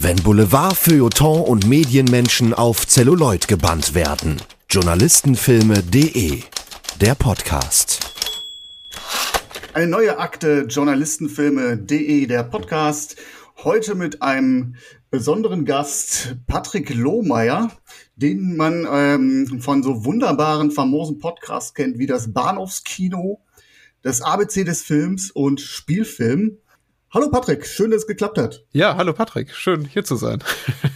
Wenn Boulevard, Feuilleton und Medienmenschen auf Celluloid gebannt werden. Journalistenfilme.de Der Podcast. Eine neue Akte Journalistenfilme.de der Podcast. Heute mit einem besonderen Gast, Patrick Lohmeier, den man ähm, von so wunderbaren, famosen Podcasts kennt wie das Bahnhofskino, das ABC des Films und Spielfilm. Hallo Patrick, schön, dass es geklappt hat. Ja, hallo Patrick, schön hier zu sein.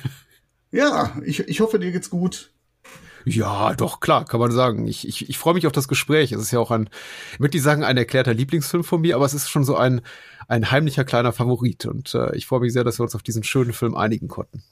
ja, ich, ich hoffe, dir geht's gut. Ja, doch, klar, kann man sagen. Ich, ich, ich freue mich auf das Gespräch. Es ist ja auch ein, ich würde nicht sagen, ein erklärter Lieblingsfilm von mir, aber es ist schon so ein, ein heimlicher kleiner Favorit. Und äh, ich freue mich sehr, dass wir uns auf diesen schönen Film einigen konnten.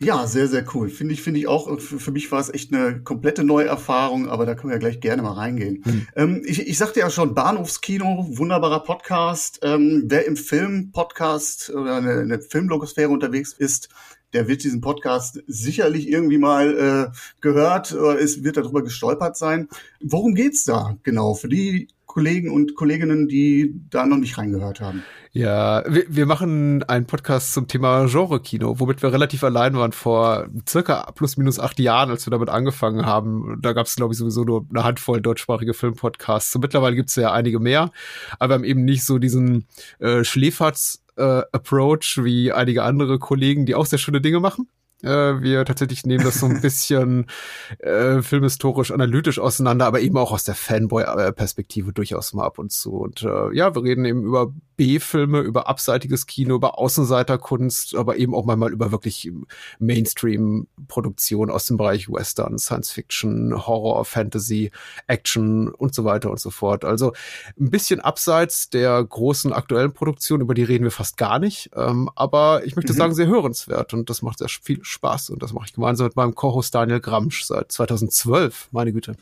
Ja, sehr, sehr cool. Finde ich, finde ich auch. Für, für, mich war es echt eine komplette neue Erfahrung, aber da können wir ja gleich gerne mal reingehen. Mhm. Ähm, ich, ich sagte ja schon, Bahnhofskino, wunderbarer Podcast. Ähm, wer im Film-Podcast oder eine, eine Filmlogosphäre unterwegs ist, der wird diesen Podcast sicherlich irgendwie mal äh, gehört oder ist, wird darüber gestolpert sein. Worum geht's da genau? Für die Kollegen und Kolleginnen, die da noch nicht reingehört haben. Ja, wir, wir machen einen Podcast zum Thema Genre-Kino, womit wir relativ allein waren vor circa plus minus acht Jahren, als wir damit angefangen haben. Da gab es, glaube ich, sowieso nur eine Handvoll deutschsprachige Filmpodcasts. So, mittlerweile gibt es ja einige mehr, aber wir haben eben nicht so diesen äh, Schläferz äh, Approach wie einige andere Kollegen, die auch sehr schöne Dinge machen. Äh, wir tatsächlich nehmen das so ein bisschen äh, filmhistorisch analytisch auseinander, aber eben auch aus der Fanboy-Perspektive durchaus mal ab und zu. Und äh, ja, wir reden eben über B-Filme, über abseitiges Kino, über Außenseiterkunst, aber eben auch mal über wirklich Mainstream-Produktion aus dem Bereich Western, Science Fiction, Horror, Fantasy, Action und so weiter und so fort. Also ein bisschen abseits der großen aktuellen Produktion, über die reden wir fast gar nicht, ähm, aber ich möchte mhm. sagen, sehr hörenswert und das macht sehr viel Spaß und das mache ich gemeinsam mit meinem Co-Host Daniel Gramsch seit 2012, meine Güte.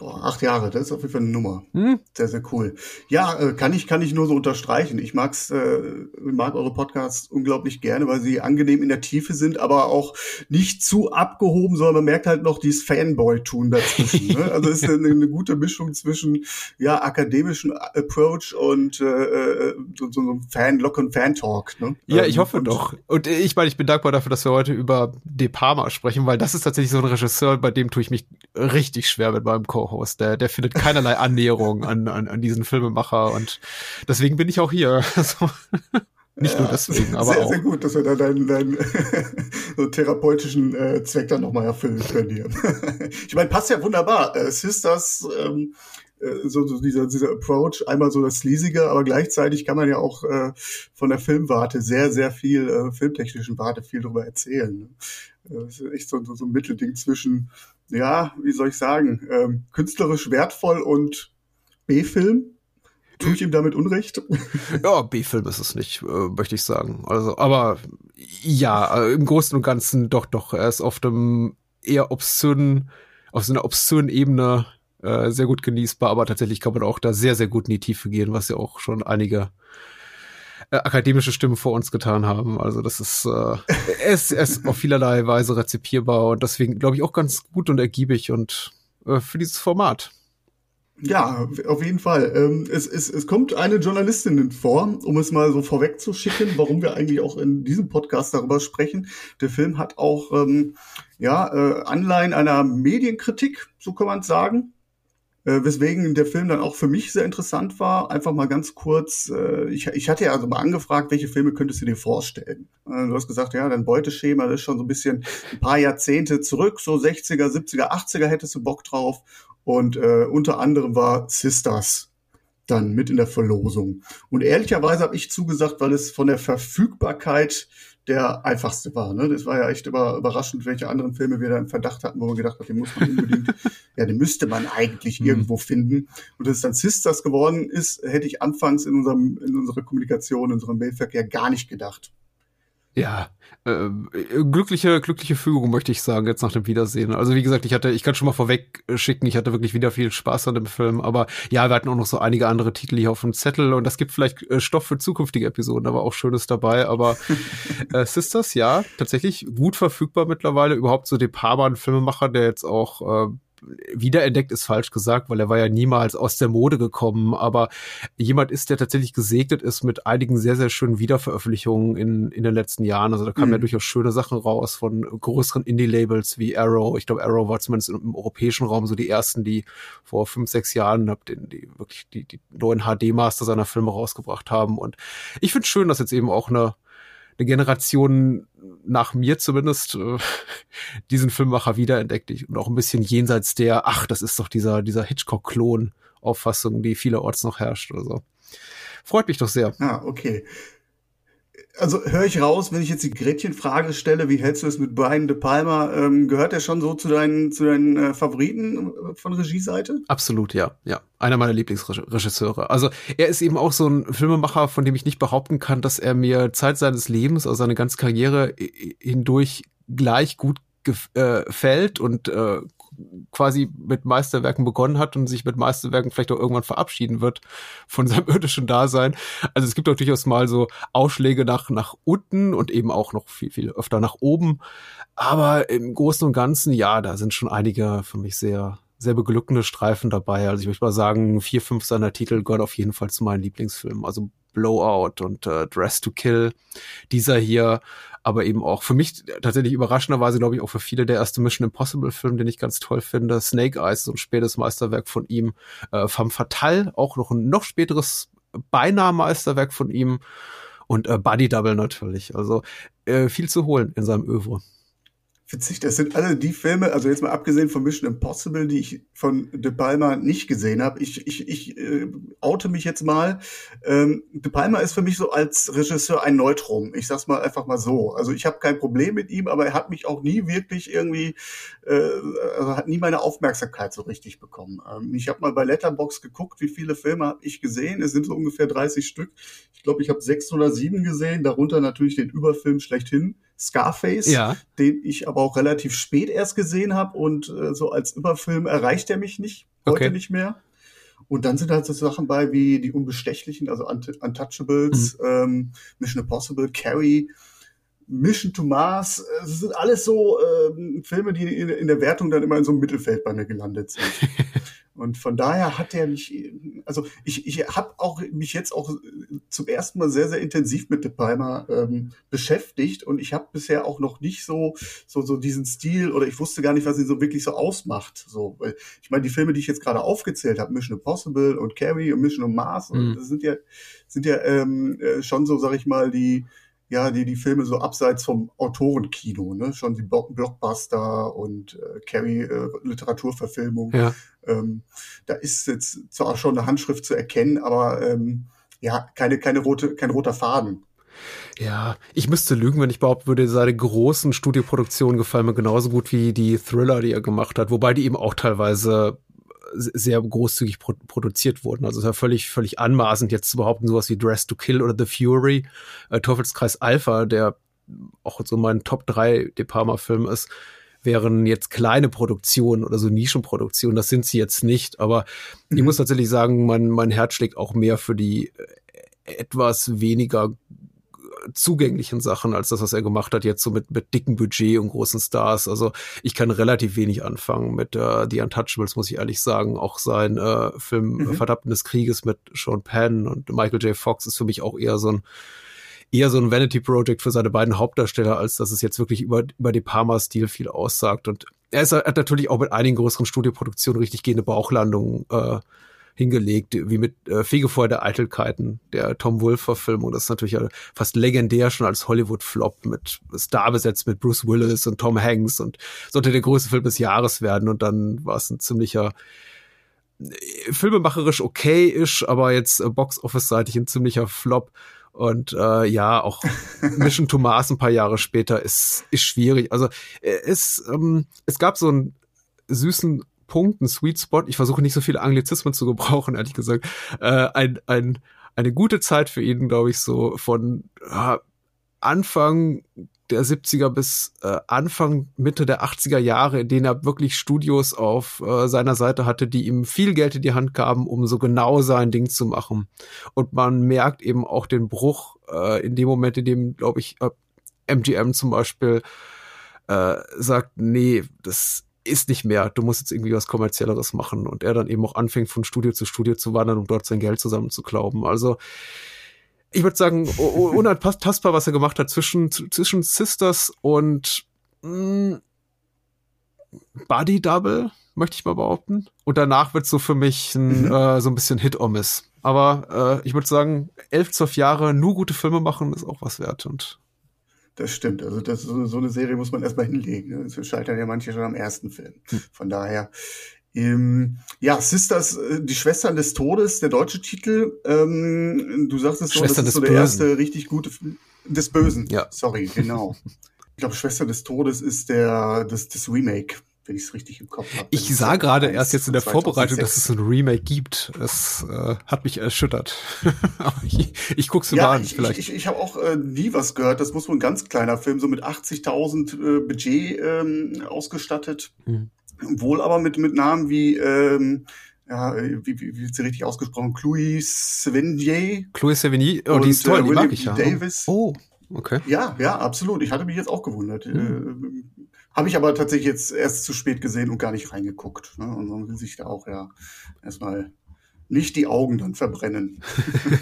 Boah, acht Jahre, das ist auf jeden Fall eine Nummer. Hm? Sehr, sehr cool. Ja, äh, kann ich, kann ich nur so unterstreichen. Ich mag's, äh, mag eure Podcasts unglaublich gerne, weil sie angenehm in der Tiefe sind, aber auch nicht zu abgehoben, sondern man merkt halt noch dieses Fanboy-Tun dazwischen. ne? Also es ist eine, eine, gute Mischung zwischen ja akademischen Approach und äh, äh so, so einem Fan, Lock und Fan-Talk. Ne? Ja, ich ähm, hoffe und, doch. Und ich meine, ich bin dankbar dafür, dass wir heute über De Palma sprechen, weil das ist tatsächlich so ein Regisseur, bei dem tue ich mich richtig schwer mit meinem Co Co-Host. Der, der findet keinerlei Annäherung an, an, an diesen Filmemacher und deswegen bin ich auch hier. Also, nicht ja, nur deswegen, aber sehr, auch. Sehr gut, dass wir da deinen, deinen so therapeutischen äh, Zweck dann nochmal erfüllen können hier. ich meine, passt ja wunderbar. Äh, Sisters, ähm, äh, so, so dieser, dieser Approach, einmal so das Sleasige, aber gleichzeitig kann man ja auch äh, von der Filmwarte sehr, sehr viel, äh, filmtechnischen Warte viel darüber erzählen. Ne? Das ist echt so, so, so ein Mittelding zwischen ja, wie soll ich sagen, ähm, künstlerisch wertvoll und B-Film. Tue ich ihm damit Unrecht? Ja, B-Film ist es nicht, äh, möchte ich sagen. Also, aber ja, äh, im Großen und Ganzen doch, doch. Er ist auf dem eher obszönen, auf so einer obszönen Ebene äh, sehr gut genießbar, aber tatsächlich kann man auch da sehr, sehr gut in die Tiefe gehen, was ja auch schon einige äh, akademische Stimmen vor uns getan haben. Also das ist, äh, es, es auf vielerlei Weise rezipierbar und deswegen glaube ich auch ganz gut und ergiebig und äh, für dieses Format. Ja, auf jeden Fall. Ähm, es, es, es kommt eine Journalistin vor, um es mal so vorwegzuschicken, warum wir eigentlich auch in diesem Podcast darüber sprechen. Der Film hat auch ähm, ja, äh, Anleihen einer Medienkritik, so kann man sagen. Äh, weswegen der Film dann auch für mich sehr interessant war. Einfach mal ganz kurz, äh, ich, ich hatte ja also mal angefragt, welche Filme könntest du dir vorstellen? Äh, du hast gesagt, ja, dein Beuteschema, das ist schon so ein bisschen ein paar Jahrzehnte zurück, so 60er, 70er, 80er hättest du Bock drauf. Und äh, unter anderem war Sisters dann mit in der Verlosung. Und ehrlicherweise habe ich zugesagt, weil es von der Verfügbarkeit der einfachste war. Ne? Das war ja echt über, überraschend, welche anderen Filme wir da im Verdacht hatten, wo man gedacht hat, den muss man unbedingt, ja, den müsste man eigentlich mhm. irgendwo finden. Und dass es dann Sisters geworden ist, hätte ich anfangs in unserem, in unserer Kommunikation, in unserem Mailverkehr gar nicht gedacht. Ja, äh, glückliche, glückliche Fügung, möchte ich sagen, jetzt nach dem Wiedersehen. Also wie gesagt, ich hatte, ich kann schon mal vorweg schicken, ich hatte wirklich wieder viel Spaß an dem Film, aber ja, wir hatten auch noch so einige andere Titel hier auf dem Zettel und das gibt vielleicht äh, Stoff für zukünftige Episoden, aber auch Schönes dabei. Aber äh, Sisters, ja, tatsächlich gut verfügbar mittlerweile. Überhaupt so Palma, ein Filmemacher, der jetzt auch äh, wiederentdeckt ist falsch gesagt, weil er war ja niemals aus der Mode gekommen, aber jemand ist, der tatsächlich gesegnet ist mit einigen sehr, sehr schönen Wiederveröffentlichungen in, in den letzten Jahren. Also da kamen mhm. ja durchaus schöne Sachen raus von größeren Indie-Labels wie Arrow. Ich glaube, Arrow war zumindest im europäischen Raum so die ersten, die vor fünf, sechs Jahren den, die wirklich die, die neuen HD-Master seiner Filme rausgebracht haben. Und ich finde schön, dass jetzt eben auch eine eine Generation nach mir zumindest äh, diesen Filmmacher wiederentdeckt und auch ein bisschen jenseits der, ach, das ist doch dieser, dieser Hitchcock-Klon-Auffassung, die vielerorts noch herrscht oder so. Freut mich doch sehr. Ah, okay also höre ich raus, wenn ich jetzt die Gretchenfrage stelle, wie hältst du es mit Brian De Palma? Ähm, gehört er schon so zu deinen, zu deinen äh, Favoriten äh, von Regieseite? Absolut, ja. Ja. Einer meiner Lieblingsregisseure. Also er ist eben auch so ein Filmemacher, von dem ich nicht behaupten kann, dass er mir Zeit seines Lebens, also seine ganze Karriere hindurch gleich gut gefällt äh, und äh, quasi mit Meisterwerken begonnen hat und sich mit Meisterwerken vielleicht auch irgendwann verabschieden wird von seinem irdischen Dasein. Also es gibt auch durchaus mal so Ausschläge nach, nach unten und eben auch noch viel, viel öfter nach oben. Aber im Großen und Ganzen, ja, da sind schon einige für mich sehr, sehr beglückende Streifen dabei. Also ich würde mal sagen, vier, fünf seiner Titel gehören auf jeden Fall zu meinen Lieblingsfilmen. Also Blowout und äh, Dress to Kill. Dieser hier aber eben auch für mich tatsächlich überraschenderweise, glaube ich, auch für viele der erste Mission Impossible Film, den ich ganz toll finde. Snake Eyes, so ein spätes Meisterwerk von ihm. Äh, Femme Fatale, auch noch ein noch späteres beinahe Meisterwerk von ihm. Und äh, Body Double natürlich. Also äh, viel zu holen in seinem Övre. Witzig, das sind alle die Filme, also jetzt mal abgesehen von Mission Impossible, die ich von De Palma nicht gesehen habe. Ich, ich, ich äh, oute mich jetzt mal. Ähm, De Palma ist für mich so als Regisseur ein Neutrum. Ich sag's mal einfach mal so. Also ich habe kein Problem mit ihm, aber er hat mich auch nie wirklich irgendwie, äh, also hat nie meine Aufmerksamkeit so richtig bekommen. Ähm, ich habe mal bei Letterbox geguckt, wie viele Filme habe ich gesehen. Es sind so ungefähr 30 Stück. Ich glaube, ich habe sechs oder sieben gesehen, darunter natürlich den Überfilm schlechthin Scarface, ja. den ich aber auch relativ spät erst gesehen habe und äh, so als Überfilm erreicht er mich nicht, heute okay. nicht mehr. Und dann sind halt so Sachen bei wie die Unbestechlichen, also Untouchables, mhm. ähm, Mission Impossible, Carrie, Mission to Mars. Das sind alles so ähm, Filme, die in, in, der Wertung dann immer in so einem Mittelfeld bei mir gelandet sind. Und von daher hat er mich, also ich, ich habe auch mich jetzt auch zum ersten Mal sehr, sehr intensiv mit De Palma ähm, beschäftigt und ich habe bisher auch noch nicht so, so, so diesen Stil oder ich wusste gar nicht, was ihn so wirklich so ausmacht. So, weil ich meine, die Filme, die ich jetzt gerade aufgezählt habe, Mission Impossible und Carrie und Mission on Mars, mhm. das sind ja, sind ja ähm, äh, schon so, sag ich mal, die ja, die, die Filme so abseits vom Autorenkino, ne? Schon die Blockbuster und äh, Carrie äh, Literaturverfilmung. Ja. Ähm, da ist jetzt zwar schon eine Handschrift zu erkennen, aber ähm, ja, keine, keine rote, kein roter Faden. Ja, ich müsste lügen, wenn ich behaupten würde, seine großen Studioproduktionen gefallen mir genauso gut wie die Thriller, die er gemacht hat, wobei die eben auch teilweise sehr großzügig pro produziert wurden. Also es ist ja völlig, völlig anmaßend, jetzt zu behaupten, sowas wie Dress to Kill oder The Fury, äh, Teufelskreis Alpha, der auch so mein Top 3 De Palma-Film ist, wären jetzt kleine Produktionen oder so Nischenproduktionen. Das sind sie jetzt nicht. Aber mhm. ich muss tatsächlich sagen, mein, mein Herz schlägt auch mehr für die äh, etwas weniger zugänglichen Sachen als das, was er gemacht hat, jetzt so mit, mit dicken Budget und großen Stars. Also ich kann relativ wenig anfangen mit äh, The Untouchables, muss ich ehrlich sagen. Auch sein äh, Film mhm. Verdammten des Krieges mit Sean Penn und Michael J. Fox ist für mich auch eher so ein eher so ein Vanity Project für seine beiden Hauptdarsteller, als dass es jetzt wirklich über, über die Parma-Stil viel aussagt. Und er ist, hat natürlich auch mit einigen größeren Studioproduktionen richtig gehende Bauchlandungen äh, hingelegt, wie mit äh, Fegefeuer der Eitelkeiten, der Tom Wolfe-Verfilmung. Das ist natürlich fast legendär schon als Hollywood-Flop mit Star besetzt mit Bruce Willis und Tom Hanks und sollte der größte Film des Jahres werden. Und dann war es ein ziemlicher äh, filmemacherisch okay ist, aber jetzt äh, Box-Office-seitig ein ziemlicher Flop. Und äh, ja, auch Mission to Mars ein paar Jahre später ist, ist schwierig. Also äh, es, ähm, es gab so einen süßen Punkt, ein Sweet Spot. Ich versuche nicht so viele Anglizismen zu gebrauchen, ehrlich gesagt. Äh, ein, ein, eine gute Zeit für ihn, glaube ich, so von äh, Anfang der 70er bis äh, Anfang, Mitte der 80er Jahre, in denen er wirklich Studios auf äh, seiner Seite hatte, die ihm viel Geld in die Hand gaben, um so genau sein Ding zu machen. Und man merkt eben auch den Bruch äh, in dem Moment, in dem, glaube ich, äh, MGM zum Beispiel äh, sagt, nee, das ist nicht mehr. Du musst jetzt irgendwie was kommerzielleres machen und er dann eben auch anfängt von Studio zu Studio zu wandern, um dort sein Geld zusammenzuklauben. Also ich würde sagen, unantastbar, was er gemacht hat zwischen zwischen Sisters und mh, mm, Body Double, möchte ich mal behaupten. Und danach wird so für mich ein, mhm. äh, so ein bisschen Hit or Miss. Aber äh, ich würde sagen, elf, zwölf Jahre nur gute Filme machen ist auch was wert. Und das stimmt. Also das, so eine Serie muss man erstmal hinlegen. Es scheitern ja manche schon am ersten Film. Hm. Von daher, ähm, ja, Sisters, äh, die Schwestern des Todes, der deutsche Titel. Ähm, du sagtest so, das ist so der Bösen. erste richtig gute Film des Bösen. Ja. Sorry, genau. ich glaube, Schwester des Todes ist der das, das Remake wenn ich es richtig im Kopf habe. Ich sah gerade erst jetzt in der 2006. Vorbereitung, dass es ein Remake gibt. Es äh, hat mich erschüttert. Ich, ich guck's mir ja, mal an, ich, vielleicht. Ich, ich, ich habe auch äh, nie was gehört. Das muss wohl ein ganz kleiner Film, so mit 80.000 äh, Budget ähm, ausgestattet. Mhm. Wohl aber mit, mit Namen wie, ähm, ja, wie, wie, wie wird sie richtig ausgesprochen? Chloe Sevigny. Chloe Sevigny, oh, die ist toll, äh, die mag ich ja. Davis. Oh, okay. Ja, ja, absolut. Ich hatte mich jetzt auch gewundert. Mhm. Äh, habe ich aber tatsächlich jetzt erst zu spät gesehen und gar nicht reingeguckt. Ne? Und man will sich da auch ja erstmal nicht die Augen dann verbrennen.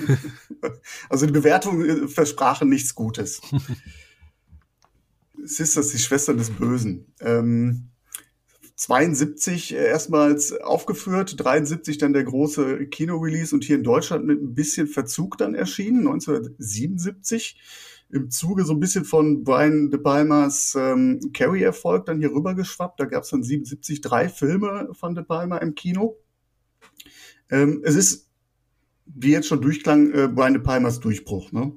also die Bewertungen äh, versprachen nichts Gutes. Sisters, die Schwester des Bösen. Ähm, 72 erstmals aufgeführt, 73 dann der große Kino-Release und hier in Deutschland mit ein bisschen Verzug dann erschienen, 1977 im Zuge so ein bisschen von Brian De Palmas ähm, Carrie-Erfolg dann hier rüber geschwappt. Da gab es dann 77 drei Filme von De Palma im Kino. Ähm, es ist, wie jetzt schon durchklang, äh, Brian De Palmas Durchbruch. Ne?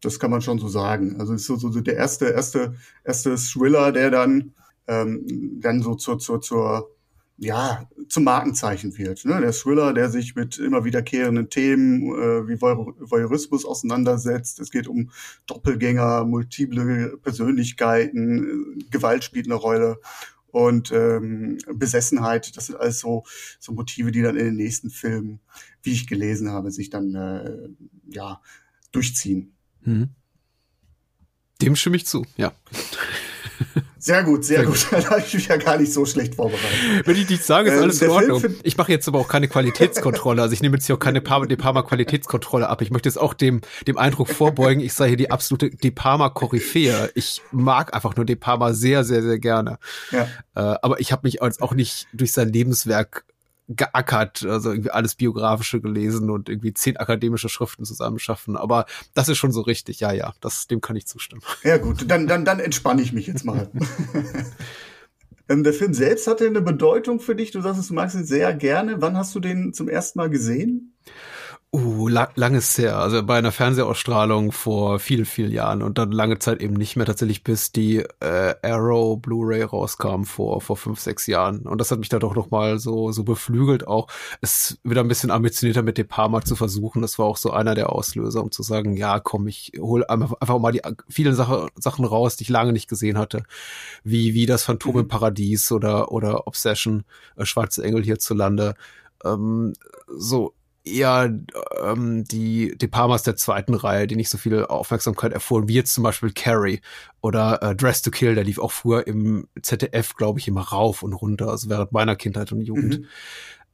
Das kann man schon so sagen. Also es ist so, so der erste, erste, erste Thriller, der dann, ähm, dann so zur, zur, zur ja, zum Markenzeichen wird. Ne? Der Thriller, der sich mit immer wiederkehrenden Themen äh, wie Voyeurismus auseinandersetzt. Es geht um Doppelgänger, multiple Persönlichkeiten, Gewalt spielt eine Rolle und ähm, Besessenheit. Das sind alles so, so Motive, die dann in den nächsten Filmen, wie ich gelesen habe, sich dann äh, ja durchziehen. Hm. Dem stimme ich zu, ja. Sehr gut, sehr, sehr gut. gut. da habe ich mich ja gar nicht so schlecht vorbereitet. Wenn ich nicht sage, ist ähm, alles ähm, in Ordnung. Ich mache jetzt aber auch keine Qualitätskontrolle. Also ich nehme jetzt hier auch keine Parma, De Parma Qualitätskontrolle ab. Ich möchte jetzt auch dem, dem Eindruck vorbeugen, ich sei hier die absolute De Parma Koryphäe. Ich mag einfach nur De Parma sehr, sehr, sehr gerne. Ja. Äh, aber ich habe mich als auch nicht durch sein Lebenswerk geackert, also irgendwie alles biografische gelesen und irgendwie zehn akademische Schriften zusammenschaffen. Aber das ist schon so richtig, ja, ja, das, dem kann ich zustimmen. Ja gut, dann, dann, dann entspanne ich mich jetzt mal. ähm, der Film selbst hatte eine Bedeutung für dich. Du sagst, du magst ihn sehr gerne. Wann hast du den zum ersten Mal gesehen? Uh, lang, langes her. Also bei einer Fernsehausstrahlung vor vielen, vielen Jahren und dann lange Zeit eben nicht mehr tatsächlich, bis die äh, Arrow Blu-ray rauskam vor vor fünf, sechs Jahren. Und das hat mich da doch noch mal so so beflügelt, auch es wieder ein bisschen ambitionierter mit De Palma zu versuchen. Das war auch so einer der Auslöser, um zu sagen, ja, komm, ich hole einfach, einfach mal die vielen Sache, Sachen raus, die ich lange nicht gesehen hatte, wie wie das Phantom mhm. im Paradies oder oder Obsession, äh, Schwarze Engel hierzulande. Ähm, so eher ähm, die De Palmas der zweiten Reihe, die nicht so viel Aufmerksamkeit erfuhren, wie jetzt zum Beispiel Carrie oder äh, Dress to Kill, der lief auch früher im ZDF, glaube ich, immer rauf und runter, also während meiner Kindheit und Jugend. Mhm.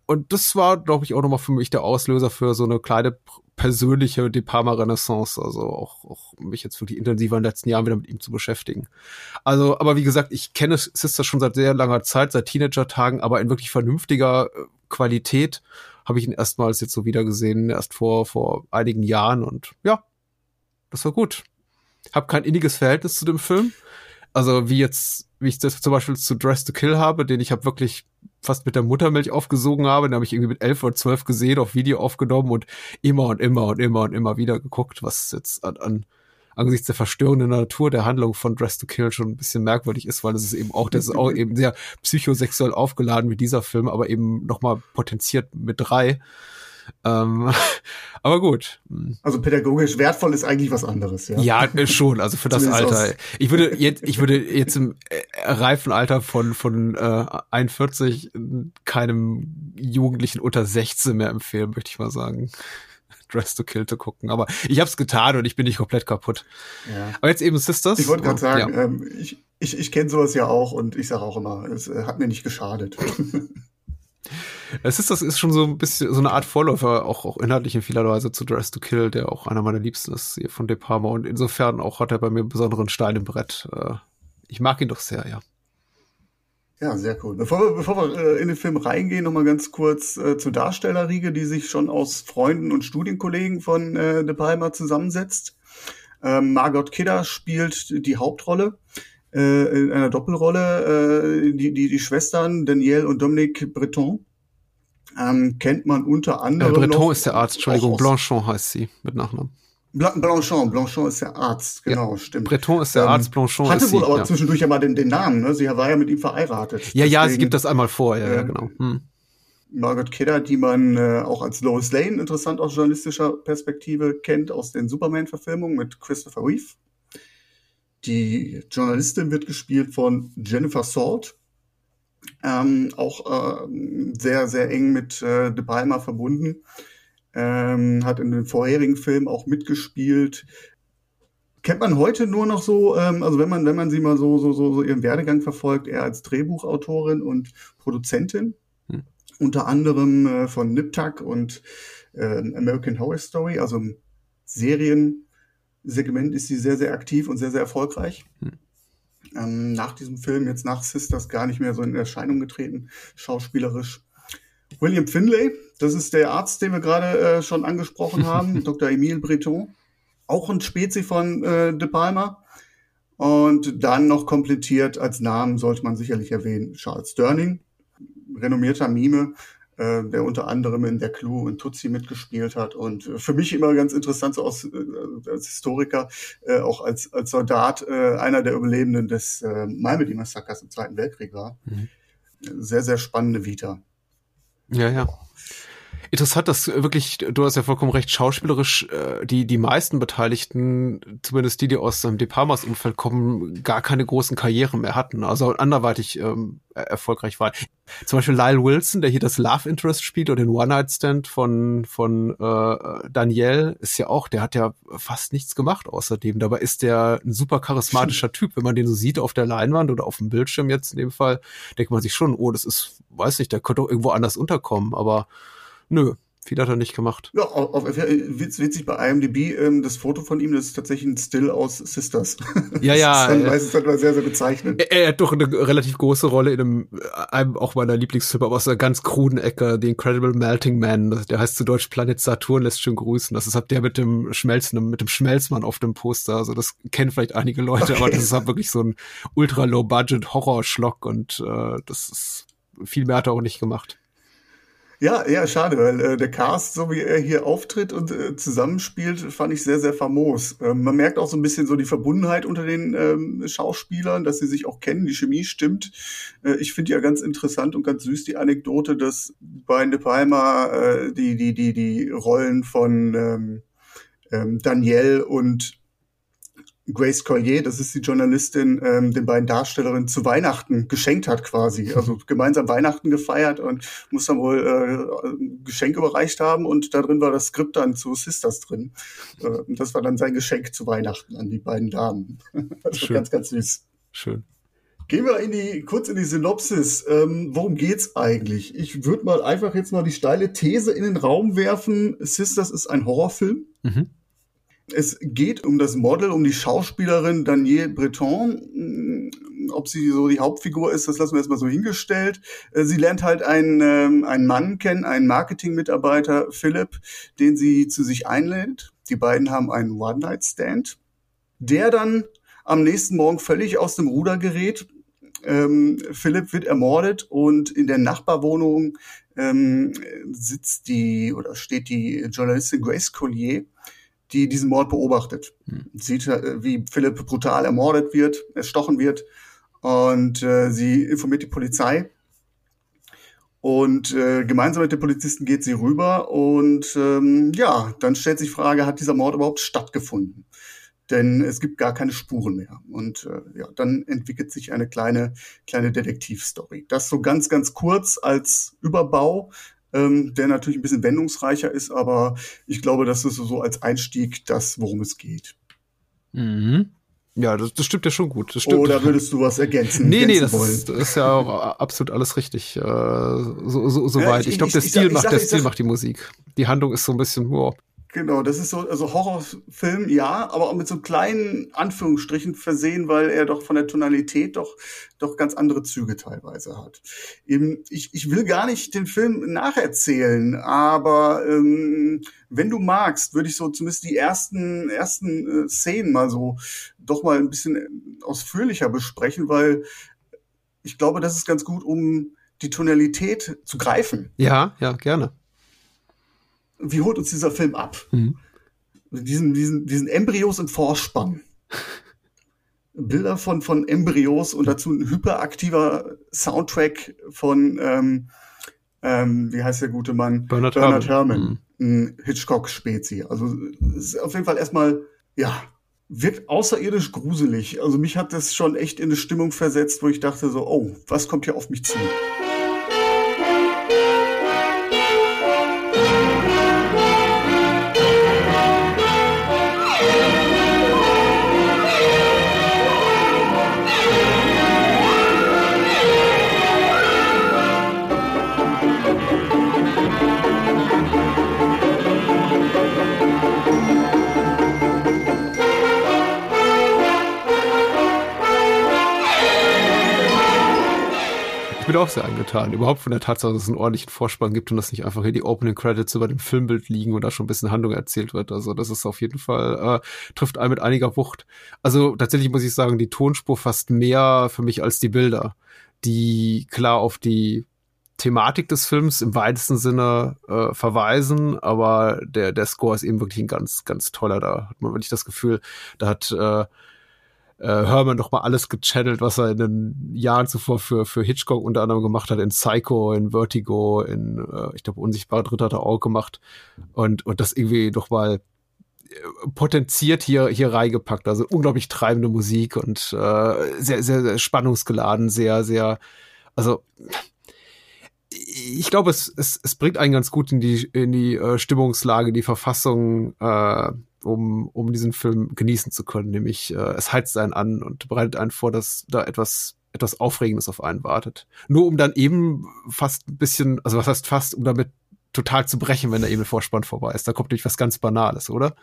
Und das war, glaube ich, auch nochmal für mich der Auslöser für so eine kleine persönliche De Palma Renaissance, also auch, auch mich jetzt wirklich intensiver in den letzten Jahren wieder mit ihm zu beschäftigen. Also, aber wie gesagt, ich kenne Sister schon seit sehr langer Zeit, seit Teenager-Tagen, aber in wirklich vernünftiger äh, Qualität habe ich ihn erstmals jetzt so wieder gesehen, erst vor, vor einigen Jahren und ja, das war gut. Hab kein inniges Verhältnis zu dem Film. Also wie jetzt, wie ich das zum Beispiel zu Dress to Kill habe, den ich habe wirklich fast mit der Muttermilch aufgesogen habe, den habe ich irgendwie mit elf oder zwölf gesehen, auf Video aufgenommen und immer und immer und immer und immer wieder geguckt, was jetzt an, an angesichts der verstörenden Natur der Handlung von Dress to Kill schon ein bisschen merkwürdig ist, weil es ist eben auch, das ist auch eben sehr psychosexuell aufgeladen wie dieser Film, aber eben nochmal potenziert mit drei. Ähm, aber gut. Also pädagogisch wertvoll ist eigentlich was anderes, ja. Ja, äh, schon. Also für das Alter. Ich würde jetzt, ich würde jetzt im äh, reifen Alter von von äh, 41 keinem Jugendlichen unter 16 mehr empfehlen, möchte ich mal sagen. Dress to Kill zu gucken. Aber ich habe es getan und ich bin nicht komplett kaputt. Ja. Aber jetzt eben Sisters. Ich wollte gerade sagen, ja. ähm, ich, Ich, ich kenne sowas ja auch und ich sage auch immer, es äh, hat mir nicht geschadet. Es ist, das ist schon so ein bisschen so eine Art Vorläufer, auch, auch inhaltlich in vieler Weise zu Dress to Kill, der auch einer meiner Liebsten ist hier von De Palma. Und insofern auch hat er bei mir einen besonderen Stein im Brett. Äh, ich mag ihn doch sehr, ja. Ja, sehr cool. Bevor wir, bevor wir äh, in den Film reingehen, nochmal ganz kurz äh, zur Darstellerriege, die sich schon aus Freunden und Studienkollegen von äh, De Palma zusammensetzt. Ähm, Margot Kidder spielt die Hauptrolle äh, in einer Doppelrolle. Äh, die, die, die Schwestern Danielle und Dominique Breton ähm, kennt man unter anderem. Breton ist der Arzt, Entschuldigung, Blanchon heißt sie mit Nachnamen. Blanchon, Blanchon ist der Arzt, genau, ja. stimmt. Breton ist der ähm, Arzt, Blanchon hatte ist wohl aber ja. zwischendurch ja mal den, den Namen, ne? Sie war ja mit ihm verheiratet. Ja, Deswegen, ja, sie gibt das einmal vor, ja, äh, ja genau. Hm. Margaret Kidder, die man äh, auch als Lois Lane interessant aus journalistischer Perspektive kennt, aus den Superman-Verfilmungen mit Christopher Reeve. Die Journalistin wird gespielt von Jennifer Salt, ähm, auch äh, sehr, sehr eng mit äh, De Palma verbunden. Ähm, hat in den vorherigen Filmen auch mitgespielt. Kennt man heute nur noch so, ähm, also wenn man, wenn man sie mal so, so, so, so ihren Werdegang verfolgt, eher als Drehbuchautorin und Produzentin. Hm. Unter anderem äh, von Nip Tuck und äh, American Horror Story, also im Seriensegment ist sie sehr, sehr aktiv und sehr, sehr erfolgreich. Hm ähm, nach diesem Film, jetzt nach Sisters, gar nicht mehr so in Erscheinung getreten, schauspielerisch. William Finlay, das ist der Arzt, den wir gerade äh, schon angesprochen haben, Dr. Emile Breton, auch ein Spezi von äh, De Palma. Und dann noch komplettiert als Namen sollte man sicherlich erwähnen Charles Sterling, renommierter Mime, äh, der unter anderem in Der Clou und Tutsi mitgespielt hat und äh, für mich immer ganz interessant so aus, äh, als Historiker, äh, auch als, als Soldat, äh, einer der Überlebenden des äh, Malmedy Massakers im Zweiten Weltkrieg war. Mhm. Sehr, sehr spannende Vita. Ja, ja interessant, dass wirklich, du hast ja vollkommen recht, schauspielerisch äh, die die meisten Beteiligten, zumindest die, die aus dem De Palmas Umfeld kommen, gar keine großen Karrieren mehr hatten, also anderweitig ähm, erfolgreich waren. Zum Beispiel Lyle Wilson, der hier das Love Interest spielt oder den One Night Stand von von äh, Danielle, ist ja auch, der hat ja fast nichts gemacht außerdem. Dabei ist der ein super charismatischer Typ, wenn man den so sieht auf der Leinwand oder auf dem Bildschirm jetzt in dem Fall, denkt man sich schon, oh, das ist, weiß nicht, der könnte auch irgendwo anders unterkommen, aber Nö, viel hat er nicht gemacht. Ja, auf, auf, witz, witzig bei IMDb, ähm, das Foto von ihm, das ist tatsächlich ein Still aus Sisters. Ja, ja. das ist dann meistens dann sehr, sehr bezeichnend. Er, er, hat doch eine relativ große Rolle in einem, einem auch meiner Lieblingsfilme, aber aus einer ganz kruden Ecke, The Incredible Melting Man. Der heißt zu Deutsch Planet Saturn, lässt schön grüßen. Das ist halt der mit dem Schmelzen, mit dem Schmelzmann auf dem Poster. Also das kennen vielleicht einige Leute, okay. aber das ist halt wirklich so ein ultra low budget Horrorschlock und äh, das ist viel mehr hat er auch nicht gemacht. Ja, ja, schade, weil äh, der Cast, so wie er hier auftritt und äh, zusammenspielt, fand ich sehr, sehr famos. Ähm, man merkt auch so ein bisschen so die Verbundenheit unter den ähm, Schauspielern, dass sie sich auch kennen, die Chemie stimmt. Äh, ich finde ja ganz interessant und ganz süß die Anekdote, dass bei De Palma äh, die, die, die, die Rollen von ähm, ähm, Danielle und Grace Collier, das ist die Journalistin, ähm, den beiden Darstellerinnen zu Weihnachten geschenkt hat quasi. Also gemeinsam Weihnachten gefeiert und muss dann wohl äh, ein Geschenk überreicht haben und da drin war das Skript dann zu Sisters drin. Äh, und das war dann sein Geschenk zu Weihnachten an die beiden Damen. Das Schön. ganz, ganz süß. Schön. Gehen wir in die, kurz in die Synopsis. Ähm, worum geht's eigentlich? Ich würde mal einfach jetzt mal die steile These in den Raum werfen. Sisters ist ein Horrorfilm. Mhm es geht um das Model, um die Schauspielerin Danielle Breton. Ob sie so die Hauptfigur ist, das lassen wir erstmal so hingestellt. Äh, sie lernt halt einen, ähm, einen Mann kennen, einen Marketingmitarbeiter, Philipp, den sie zu sich einlädt. Die beiden haben einen One-Night-Stand, der dann am nächsten Morgen völlig aus dem Ruder gerät. Ähm, Philipp wird ermordet und in der Nachbarwohnung ähm, sitzt die oder steht die Journalistin Grace Collier die diesen Mord beobachtet. Hm. Sieht, äh, wie Philipp brutal ermordet wird, erstochen wird und äh, sie informiert die Polizei. Und äh, gemeinsam mit den Polizisten geht sie rüber und ähm, ja, dann stellt sich die Frage, hat dieser Mord überhaupt stattgefunden? Denn es gibt gar keine Spuren mehr. Und äh, ja, dann entwickelt sich eine kleine, kleine Detektivstory. Das so ganz, ganz kurz als Überbau ähm, der natürlich ein bisschen wendungsreicher ist, aber ich glaube, das ist so als Einstieg das, worum es geht. Mhm. Ja, das, das stimmt ja schon gut. Das stimmt. Oder würdest du was ergänzen? Nee, nee, das ist, das ist, ja auch absolut alles richtig. Äh, so so, so ja, weit. Ich, ich glaube, der Stil ich, macht, der Stil macht die Musik. Die Handlung ist so ein bisschen, wow. Genau, das ist so, also Horrorfilm, ja, aber auch mit so kleinen Anführungsstrichen versehen, weil er doch von der Tonalität doch, doch ganz andere Züge teilweise hat. Eben, ich, ich will gar nicht den Film nacherzählen, aber ähm, wenn du magst, würde ich so zumindest die ersten, ersten äh, Szenen mal so doch mal ein bisschen ausführlicher besprechen, weil ich glaube, das ist ganz gut, um die Tonalität zu greifen. Ja, ja, gerne wie holt uns dieser Film ab? Mhm. Diesen, diesen, diesen Embryos im Vorspann. Bilder von, von Embryos und dazu ein hyperaktiver Soundtrack von, ähm, ähm, wie heißt der gute Mann? Bernard, Bernard Herrmann. Mhm. Hitchcock-Spezi. Also ist auf jeden Fall erstmal, ja, wirkt außerirdisch gruselig. Also mich hat das schon echt in eine Stimmung versetzt, wo ich dachte so, oh, was kommt hier auf mich zu? Bin auch sehr angetan. Überhaupt von der Tatsache, dass es einen ordentlichen Vorspann gibt und dass nicht einfach hier die Opening Credits über dem Filmbild liegen und da schon ein bisschen Handlung erzählt wird. Also das ist auf jeden Fall, äh, trifft einen mit einiger Wucht. Also tatsächlich muss ich sagen, die Tonspur fast mehr für mich als die Bilder, die klar auf die Thematik des Films im weitesten Sinne äh, verweisen, aber der, der Score ist eben wirklich ein ganz, ganz toller. Da hat man wirklich das Gefühl, da hat äh, äh, Herman doch mal alles gechannelt, was er in den Jahren zuvor für, für Hitchcock unter anderem gemacht hat, in Psycho, in Vertigo, in, äh, ich glaube, Unsichtbare Dritte hat er auch gemacht und, und das irgendwie doch mal äh, potenziert hier, hier reingepackt. Also unglaublich treibende Musik und äh, sehr, sehr, sehr spannungsgeladen, sehr, sehr, also ich glaube, es, es, es bringt einen ganz gut in die, in die äh, Stimmungslage, die Verfassung, äh, um, um diesen Film genießen zu können. Nämlich, äh, es heizt einen an und bereitet einen vor, dass da etwas, etwas Aufregendes auf einen wartet. Nur um dann eben fast ein bisschen, also was heißt fast, um damit total zu brechen, wenn der eben Vorspann vorbei ist. Da kommt natürlich was ganz Banales, oder?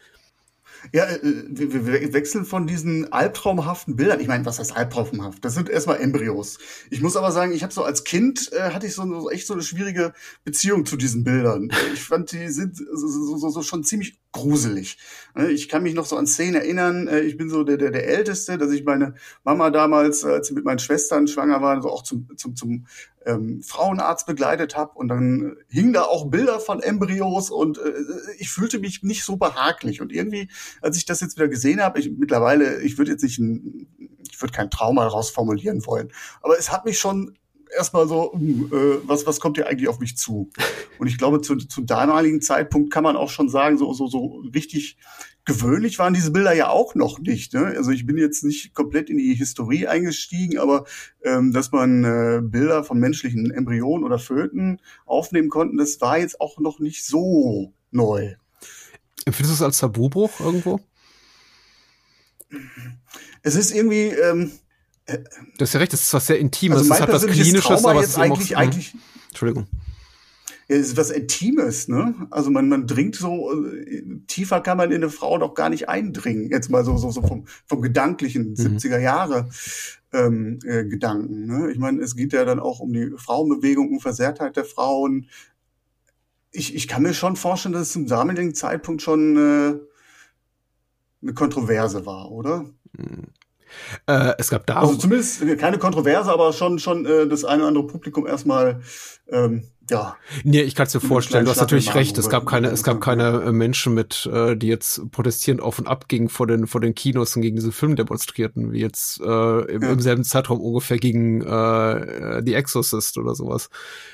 Ja, äh, wir, wechseln von diesen albtraumhaften Bildern. Ich meine, was heißt albtraumhaft? Das sind erstmal Embryos. Ich muss aber sagen, ich habe so als Kind äh, hatte ich so, so echt so eine schwierige Beziehung zu diesen Bildern. Ich fand, die sind so, so, so schon ziemlich gruselig. Ne, ich kann mich noch so an Szenen erinnern. Äh, ich bin so der, der, der Älteste, dass ich meine Mama damals, als sie mit meinen Schwestern schwanger waren, so auch zum, zum, zum ähm, Frauenarzt begleitet habe und dann hingen da auch Bilder von Embryos und äh, ich fühlte mich nicht so behaglich und irgendwie, als ich das jetzt wieder gesehen habe, ich mittlerweile, ich würde jetzt nicht ein, ich würde kein Trauma rausformulieren wollen, aber es hat mich schon erstmal so, uh, äh, was, was kommt hier eigentlich auf mich zu? Und ich glaube, zu, zu damaligen Zeitpunkt kann man auch schon sagen, so, so, so richtig gewöhnlich waren diese Bilder ja auch noch nicht. Ne? Also ich bin jetzt nicht komplett in die Historie eingestiegen, aber ähm, dass man äh, Bilder von menschlichen Embryonen oder Föten aufnehmen konnten, das war jetzt auch noch nicht so neu. Empfindest du es als Tabubruch irgendwo? Es ist irgendwie. Ähm, äh, du hast ja recht, das ist was sehr Intimes, also das hat was Klinisches, Trauma aber jetzt eigentlich, eigentlich, Entschuldigung ist was Intimes, ne? Also man, man dringt so, äh, tiefer kann man in eine Frau doch gar nicht eindringen. Jetzt mal so, so, so vom, vom gedanklichen mhm. 70er Jahre ähm, äh, Gedanken. Ne? Ich meine, es geht ja dann auch um die Frauenbewegung, um Versehrtheit der Frauen. Ich, ich kann mir schon vorstellen, dass es zum damaligen Zeitpunkt schon äh, eine Kontroverse war, oder? Mhm. Äh, es gab da also zumindest keine Kontroverse, aber schon schon äh, das eine oder andere Publikum erstmal ähm, ja. Nee, ich kann es dir vorstellen, du hast natürlich recht, es gab keine, es gab keine äh, Menschen mit, äh, die jetzt protestierend auf und ab gingen vor den, vor den Kinos und gegen diese Film demonstrierten, wie jetzt äh, im, ja. im selben Zeitraum ungefähr gegen äh, The Exorcist oder sowas.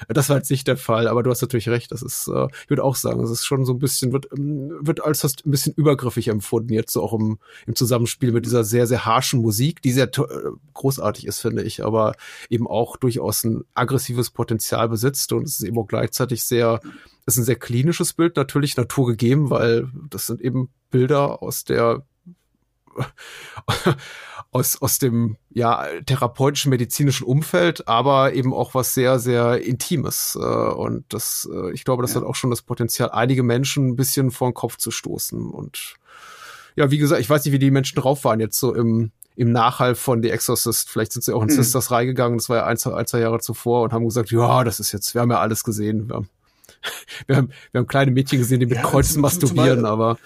Das war jetzt nicht der Fall, aber du hast natürlich recht, das ist, äh, ich würde auch sagen, es ist schon so ein bisschen, wird, ähm, wird als fast ein bisschen übergriffig empfunden, jetzt so auch im, im Zusammenspiel mit dieser sehr, sehr harschen Musik, die sehr äh, großartig ist, finde ich, aber eben auch durchaus ein aggressives Potenzial besitzt und es ist eben auch gleichzeitig sehr, ist ein sehr klinisches Bild, natürlich naturgegeben, weil das sind eben Bilder aus der aus, aus dem ja, therapeutischen, medizinischen Umfeld, aber eben auch was sehr, sehr Intimes. Äh, und das, äh, ich glaube, das ja. hat auch schon das Potenzial, einige Menschen ein bisschen vor den Kopf zu stoßen. Und ja, wie gesagt, ich weiß nicht, wie die Menschen drauf waren jetzt so im, im Nachhall von The Exorcist. Vielleicht sind sie auch in mhm. Sisters reingegangen, das war ja ein, zwei, ein, zwei Jahre zuvor und haben gesagt, ja, das ist jetzt, wir haben ja alles gesehen. Wir haben, wir haben, wir haben kleine Mädchen gesehen, die mit ja, Kreuzen masturbieren, aber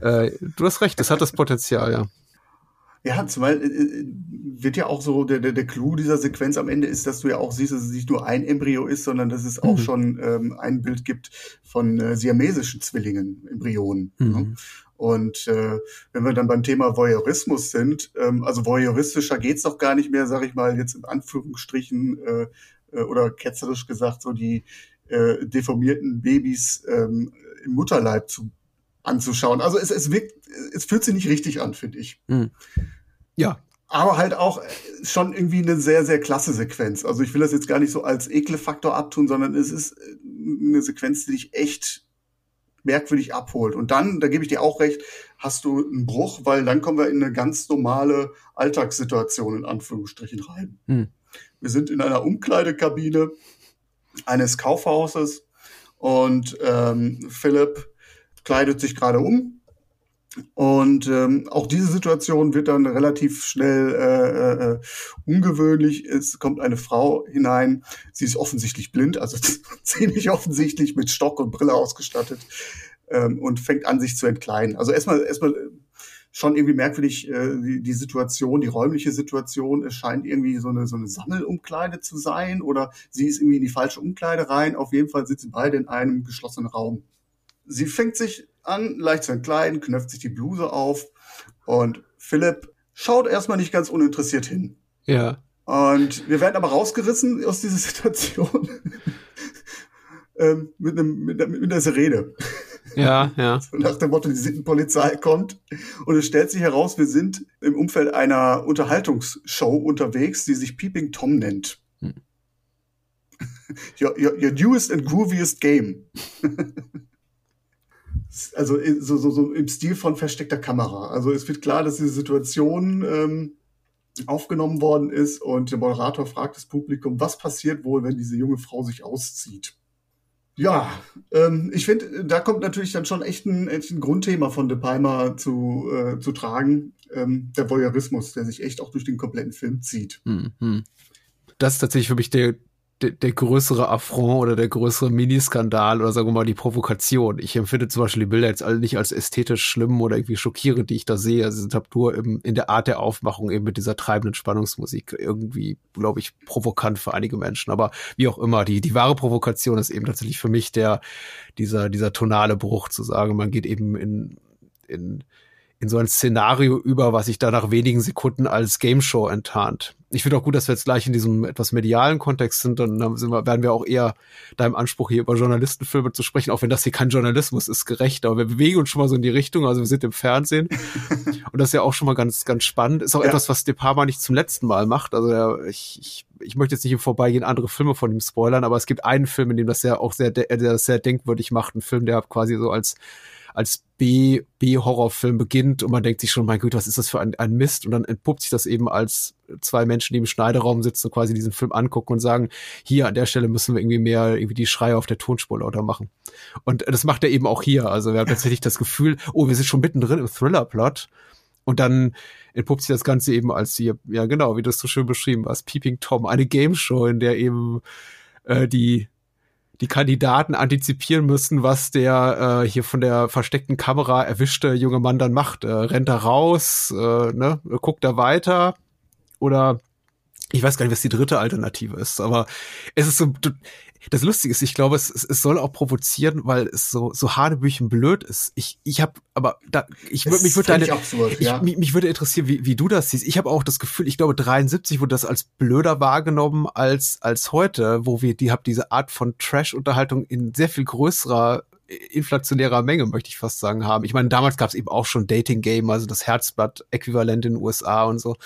äh, du hast recht, das hat das Potenzial, ja. Ja, zumal äh, äh, wird ja auch so, der, der, der Clou dieser Sequenz am Ende ist, dass du ja auch siehst, dass es nicht nur ein Embryo ist, sondern dass es auch mhm. schon ähm, ein Bild gibt von äh, siamesischen Zwillingen, Embryonen. Ne? Mhm. Ne? Und äh, wenn wir dann beim Thema Voyeurismus sind, ähm, also voyeuristischer geht's doch gar nicht mehr, sag ich mal, jetzt in Anführungsstrichen äh, äh, oder ketzerisch gesagt, so die äh, deformierten Babys ähm, im Mutterleib zu anzuschauen. Also es, es wirkt, es fühlt sich nicht richtig an, finde ich. Mhm. Ja. Aber halt auch schon irgendwie eine sehr, sehr klasse Sequenz. Also ich will das jetzt gar nicht so als Ekelfaktor abtun, sondern es ist eine Sequenz, die dich echt merkwürdig abholt. Und dann, da gebe ich dir auch recht, hast du einen Bruch, weil dann kommen wir in eine ganz normale Alltagssituation in Anführungsstrichen rein. Mhm. Wir sind in einer Umkleidekabine eines Kaufhauses und ähm, Philipp kleidet sich gerade um. Und ähm, auch diese Situation wird dann relativ schnell äh, äh, ungewöhnlich. Es kommt eine Frau hinein. Sie ist offensichtlich blind, also ziemlich offensichtlich mit Stock und Brille ausgestattet ähm, und fängt an, sich zu entkleiden. Also erstmal erstmal schon irgendwie merkwürdig äh, die, die Situation, die räumliche Situation. Es scheint irgendwie so eine so eine Sammelumkleide zu sein oder sie ist irgendwie in die falsche Umkleide rein. Auf jeden Fall sitzen beide in einem geschlossenen Raum. Sie fängt sich an, leicht zu entkleiden, knöpft sich die Bluse auf und Philipp schaut erstmal nicht ganz uninteressiert hin. Ja. Und wir werden aber rausgerissen aus dieser Situation ähm, mit, einem, mit, einer, mit einer Sirene. Ja, ja. So nach dem Motto, die Sittenpolizei kommt. Und es stellt sich heraus, wir sind im Umfeld einer Unterhaltungsshow unterwegs, die sich Peeping Tom nennt. Hm. your, your, your newest and grooviest game also so, so, so im Stil von versteckter Kamera. Also es wird klar, dass diese Situation ähm, aufgenommen worden ist und der Moderator fragt das Publikum, was passiert wohl, wenn diese junge Frau sich auszieht? Ja, ähm, ich finde, da kommt natürlich dann schon echt ein, echt ein Grundthema von De Palma zu, äh, zu tragen, ähm, der Voyeurismus, der sich echt auch durch den kompletten Film zieht. Mhm. Das ist tatsächlich für mich der, der, größere Affront oder der größere Miniskandal oder sagen wir mal die Provokation. Ich empfinde zum Beispiel die Bilder jetzt alle nicht als ästhetisch schlimm oder irgendwie schockierend, die ich da sehe. Sie sind halt nur im, in der Art der Aufmachung eben mit dieser treibenden Spannungsmusik irgendwie, glaube ich, provokant für einige Menschen. Aber wie auch immer, die, die wahre Provokation ist eben tatsächlich für mich der, dieser, dieser tonale Bruch zu sagen, man geht eben in, in in so ein Szenario über, was sich da nach wenigen Sekunden als Game Show enttarnt. Ich finde auch gut, dass wir jetzt gleich in diesem etwas medialen Kontext sind, dann sind wir, werden wir auch eher deinem Anspruch hier über Journalistenfilme zu sprechen, auch wenn das hier kein Journalismus ist, gerecht, aber wir bewegen uns schon mal so in die Richtung, also wir sind im Fernsehen und das ist ja auch schon mal ganz, ganz spannend. Ist auch ja. etwas, was De Palma nicht zum letzten Mal macht, also ja, ich, ich, ich möchte jetzt nicht im Vorbeigehen andere Filme von ihm spoilern, aber es gibt einen Film, in dem das ja auch sehr, der das sehr denkwürdig macht, ein Film, der quasi so als als B, B-Horrorfilm beginnt und man denkt sich schon, mein Gott, was ist das für ein, ein Mist? Und dann entpuppt sich das eben als zwei Menschen, die im Schneideraum sitzen und quasi diesen Film angucken und sagen, hier an der Stelle müssen wir irgendwie mehr irgendwie die Schreie auf der Tonspur lauter machen. Und das macht er eben auch hier. Also wir haben tatsächlich das Gefühl, oh, wir sind schon mittendrin im Thriller-Plot. Und dann entpuppt sich das Ganze eben als hier, ja genau, wie du es so schön beschrieben hast, Peeping Tom, eine Game Show, in der eben äh, die die Kandidaten antizipieren müssen, was der äh, hier von der versteckten Kamera erwischte junge Mann dann macht. Äh, rennt er raus, äh, ne, guckt er weiter oder ich weiß gar nicht, was die dritte Alternative ist, aber es ist so, das Lustige ist, ich glaube, es, es soll auch provozieren, weil es so, so hanebüchen blöd ist. Ich, ich habe, aber da, ich würde mich würde deine, absurd, ja. ich, mich, mich würde interessieren, wie, wie du das siehst. Ich habe auch das Gefühl, ich glaube, 73 wurde das als blöder wahrgenommen als als heute, wo wir die hab diese Art von Trash-Unterhaltung in sehr viel größerer inflationärer Menge, möchte ich fast sagen, haben. Ich meine, damals gab es eben auch schon Dating Game, also das Herzblatt-Äquivalent in den USA und so.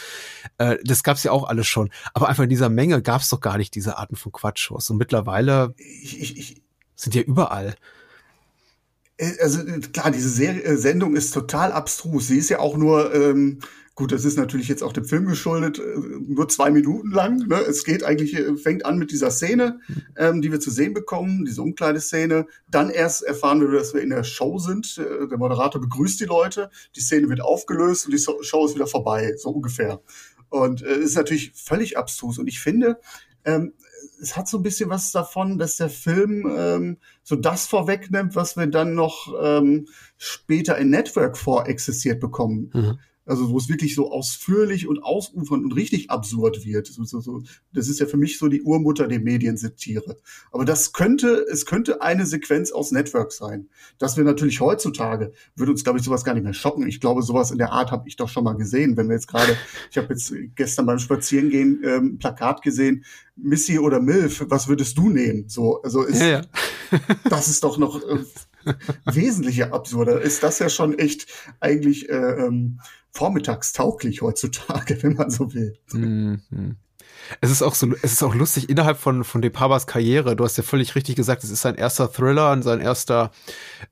Äh, das gab es ja auch alles schon. Aber einfach in dieser Menge gab es doch gar nicht diese Arten von Quatschshows. Und mittlerweile ich, ich, sind ja überall. Äh, also klar, diese Serie, Sendung ist total abstrus. Sie ist ja auch nur ähm, Gut, das ist natürlich jetzt auch dem Film geschuldet, äh, nur zwei Minuten lang. Ne? Es geht eigentlich, äh, fängt an mit dieser Szene, ähm, die wir zu sehen bekommen, diese Umkleideszene. Dann erst erfahren wir, dass wir in der Show sind. Äh, der Moderator begrüßt die Leute, die Szene wird aufgelöst und die Show ist wieder vorbei, so ungefähr. Und äh, ist natürlich völlig abstrus. Und ich finde, ähm, es hat so ein bisschen was davon, dass der Film ähm, so das vorwegnimmt, was wir dann noch ähm, später in Network vorexistiert bekommen. Mhm. Also wo es wirklich so ausführlich und ausufernd und richtig absurd wird. So, so, so. Das ist ja für mich so die Urmutter der Mediensatire. Aber das könnte, es könnte eine Sequenz aus Network sein. Dass wir natürlich heutzutage, würde uns, glaube ich, sowas gar nicht mehr schocken. Ich glaube, sowas in der Art habe ich doch schon mal gesehen. Wenn wir jetzt gerade, ich habe jetzt gestern beim Spazierengehen ähm, Plakat gesehen, Missy oder Milf, was würdest du nehmen? So, also ist, ja, ja. das ist doch noch äh, wesentlicher absurder. Ist das ja schon echt eigentlich äh, ähm, vormittagstauglich heutzutage, wenn man so will. Mhm. Es ist auch so, es ist auch lustig innerhalb von von De Pabas Karriere. Du hast ja völlig richtig gesagt, es ist sein erster Thriller und sein erster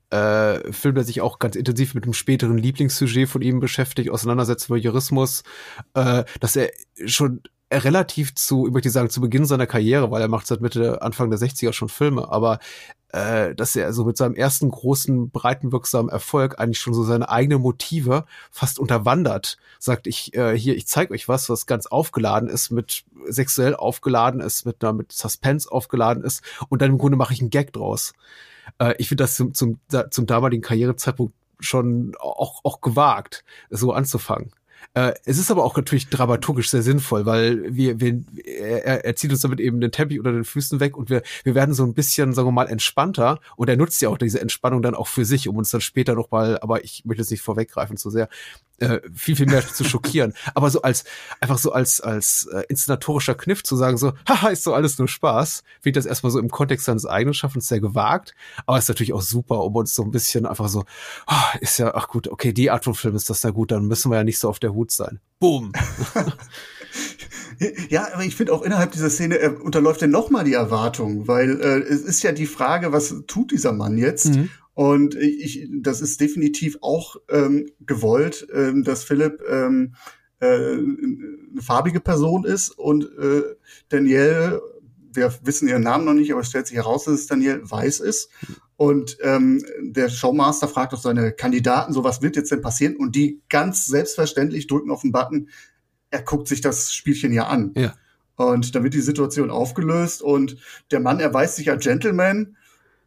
äh, Film, der sich auch ganz intensiv mit dem späteren Lieblingssujet von ihm beschäftigt, auseinandersetzt über Jurismus, äh, dass er schon relativ zu, ich möchte sagen, zu Beginn seiner Karriere, weil er macht seit Mitte, Anfang der 60er schon Filme, aber äh, dass er so mit seinem ersten großen, breitenwirksamen Erfolg eigentlich schon so seine eigenen Motive fast unterwandert. Sagt, ich, äh, hier, ich zeige euch was, was ganz aufgeladen ist, mit sexuell aufgeladen ist, mit einer, mit Suspense aufgeladen ist und dann im Grunde mache ich einen Gag draus. Äh, ich finde das zum, zum, zum damaligen Karrierezeitpunkt schon auch, auch gewagt, so anzufangen. Äh, es ist aber auch natürlich dramaturgisch sehr sinnvoll, weil wir, wir er, er zieht uns damit eben den Teppich unter den Füßen weg und wir, wir werden so ein bisschen, sagen wir mal, entspannter und er nutzt ja auch diese Entspannung dann auch für sich, um uns dann später noch mal, aber ich möchte jetzt nicht vorweggreifen zu sehr, äh, viel, viel mehr zu schockieren. Aber so als, einfach so als, als äh, inszenatorischer Kniff zu sagen, so, haha, ist so alles nur Spaß, finde ich das erstmal so im Kontext seines eigenen Schaffens sehr gewagt. Aber ist natürlich auch super, um uns so ein bisschen einfach so, oh, ist ja, ach gut, okay, die Art von Film ist das da gut, dann müssen wir ja nicht so auf der Hut sein. Boom. Ja, aber ich finde auch innerhalb dieser Szene äh, unterläuft er nochmal die Erwartung, weil äh, es ist ja die Frage, was tut dieser Mann jetzt? Mhm. Und ich, das ist definitiv auch ähm, gewollt, ähm, dass Philipp ähm, äh, eine farbige Person ist und äh, Danielle, wir wissen ihren Namen noch nicht, aber es stellt sich heraus, dass es Danielle weiß ist. Und ähm, der Showmaster fragt auch seine Kandidaten, so was wird jetzt denn passieren? Und die ganz selbstverständlich drücken auf den Button, er guckt sich das Spielchen ja an. Ja. Und dann wird die Situation aufgelöst und der Mann erweist sich als Gentleman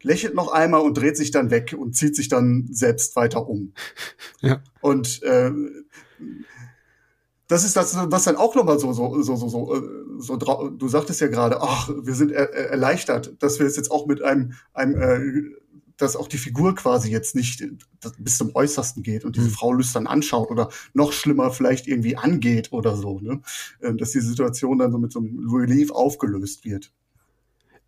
lächelt noch einmal und dreht sich dann weg und zieht sich dann selbst weiter um. Ja. Und äh, das ist das, was dann auch nochmal so, so, so, so, so, so, du sagtest ja gerade, ach, wir sind er, erleichtert, dass wir es jetzt auch mit einem, einem, äh, dass auch die Figur quasi jetzt nicht bis zum Äußersten geht und diese mhm. Frau lüstern anschaut oder noch schlimmer vielleicht irgendwie angeht oder so, ne? Ähm, dass die Situation dann so mit so einem Relief aufgelöst wird.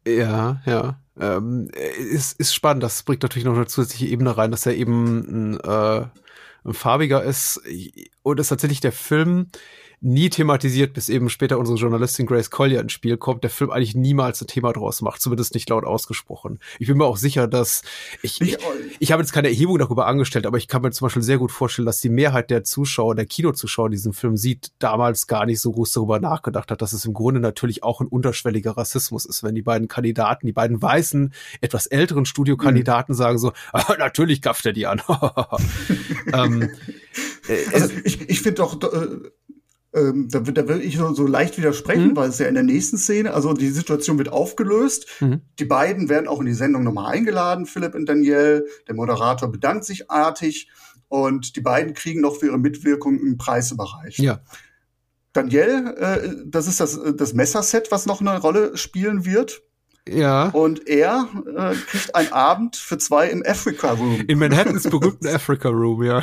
Ja, ja. Ähm, ist, ist spannend. Das bringt natürlich noch eine zusätzliche Ebene rein, dass er eben ein, äh, ein farbiger ist. Und ist tatsächlich der Film nie thematisiert, bis eben später unsere Journalistin Grace Collier ins Spiel kommt, der Film eigentlich niemals ein Thema draus macht, zumindest nicht laut ausgesprochen. Ich bin mir auch sicher, dass ich, ich, ich habe jetzt keine Erhebung darüber angestellt, aber ich kann mir zum Beispiel sehr gut vorstellen, dass die Mehrheit der Zuschauer, der Kinozuschauer diesen Film sieht, damals gar nicht so groß darüber nachgedacht hat, dass es im Grunde natürlich auch ein unterschwelliger Rassismus ist, wenn die beiden Kandidaten, die beiden weißen, etwas älteren Studiokandidaten mhm. sagen so, ah, natürlich gafft er die an. ähm, also äh, ich, ich finde doch, äh, ähm, da, da will ich so, so leicht widersprechen, mhm. weil es ja in der nächsten Szene, also die Situation wird aufgelöst. Mhm. Die beiden werden auch in die Sendung nochmal eingeladen, Philipp und Danielle. Der Moderator bedankt sich artig und die beiden kriegen noch für ihre Mitwirkung einen Preis überreicht. Ja. Danielle, äh, das ist das, das Messerset, was noch eine Rolle spielen wird. Ja. Und er äh, kriegt einen Abend für zwei im Africa Room. In Manhattans berühmten Africa Room, ja.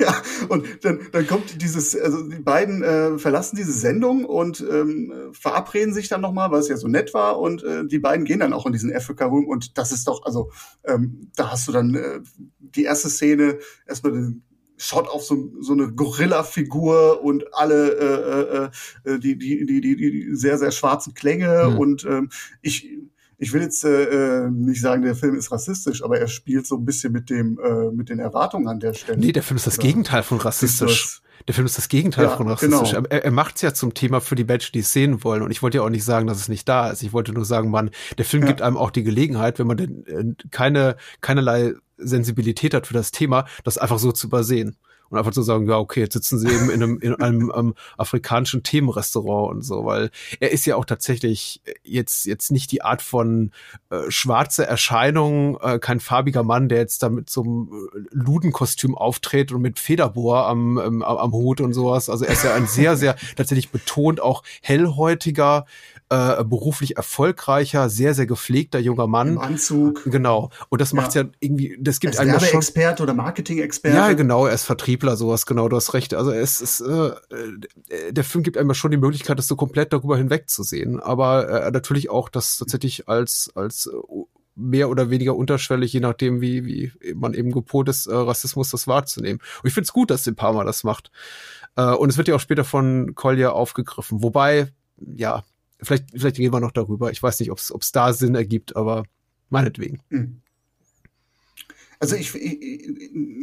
ja, und dann, dann kommt dieses, also die beiden äh, verlassen diese Sendung und ähm, verabreden sich dann nochmal, weil es ja so nett war. Und äh, die beiden gehen dann auch in diesen Africa Room. Und das ist doch, also ähm, da hast du dann äh, die erste Szene, erstmal den schaut auf so, so eine Gorilla-Figur und alle äh, äh, äh, die, die, die, die, die sehr, sehr schwarzen Klänge. Mhm. Und ähm, ich, ich will jetzt äh, äh, nicht sagen, der Film ist rassistisch, aber er spielt so ein bisschen mit dem äh, mit den Erwartungen an der Stelle. Nee, der Film ist das Gegenteil von rassistisch. Der Film ist das Gegenteil ja, von rassistisch. Genau. Er, er macht es ja zum Thema für die Menschen, die es sehen wollen. Und ich wollte ja auch nicht sagen, dass es nicht da ist. Ich wollte nur sagen, man, der Film ja. gibt einem auch die Gelegenheit, wenn man denn äh, keine keinerlei Sensibilität hat für das Thema, das einfach so zu übersehen und einfach zu sagen, ja, okay, jetzt sitzen sie eben in einem, in einem um, afrikanischen Themenrestaurant und so, weil er ist ja auch tatsächlich jetzt, jetzt nicht die Art von äh, schwarze Erscheinung, äh, kein farbiger Mann, der jetzt da mit so einem äh, Ludenkostüm auftritt und mit Federbohr am, am, am Hut und sowas. Also er ist ja ein sehr, sehr tatsächlich betont auch hellhäutiger, äh, beruflich erfolgreicher, sehr, sehr gepflegter junger Mann. Im Anzug. Genau. Und das macht ja. ja irgendwie, das gibt einem schon. Experte oder Marketing-Experte. Ja, genau, er ist Vertriebler, sowas, genau, du hast recht. Also es ist, äh, äh, der Film gibt einem schon die Möglichkeit, das so komplett darüber hinwegzusehen. Aber äh, natürlich auch das tatsächlich als, als äh, mehr oder weniger unterschwellig, je nachdem, wie, wie man eben gepolt ist, äh, Rassismus das wahrzunehmen. Und ich finde es gut, dass Parma das macht. Äh, und es wird ja auch später von Collier aufgegriffen. Wobei, ja, Vielleicht, vielleicht gehen wir noch darüber. Ich weiß nicht, ob es da Sinn ergibt, aber meinetwegen. Hm. Also ich, ich,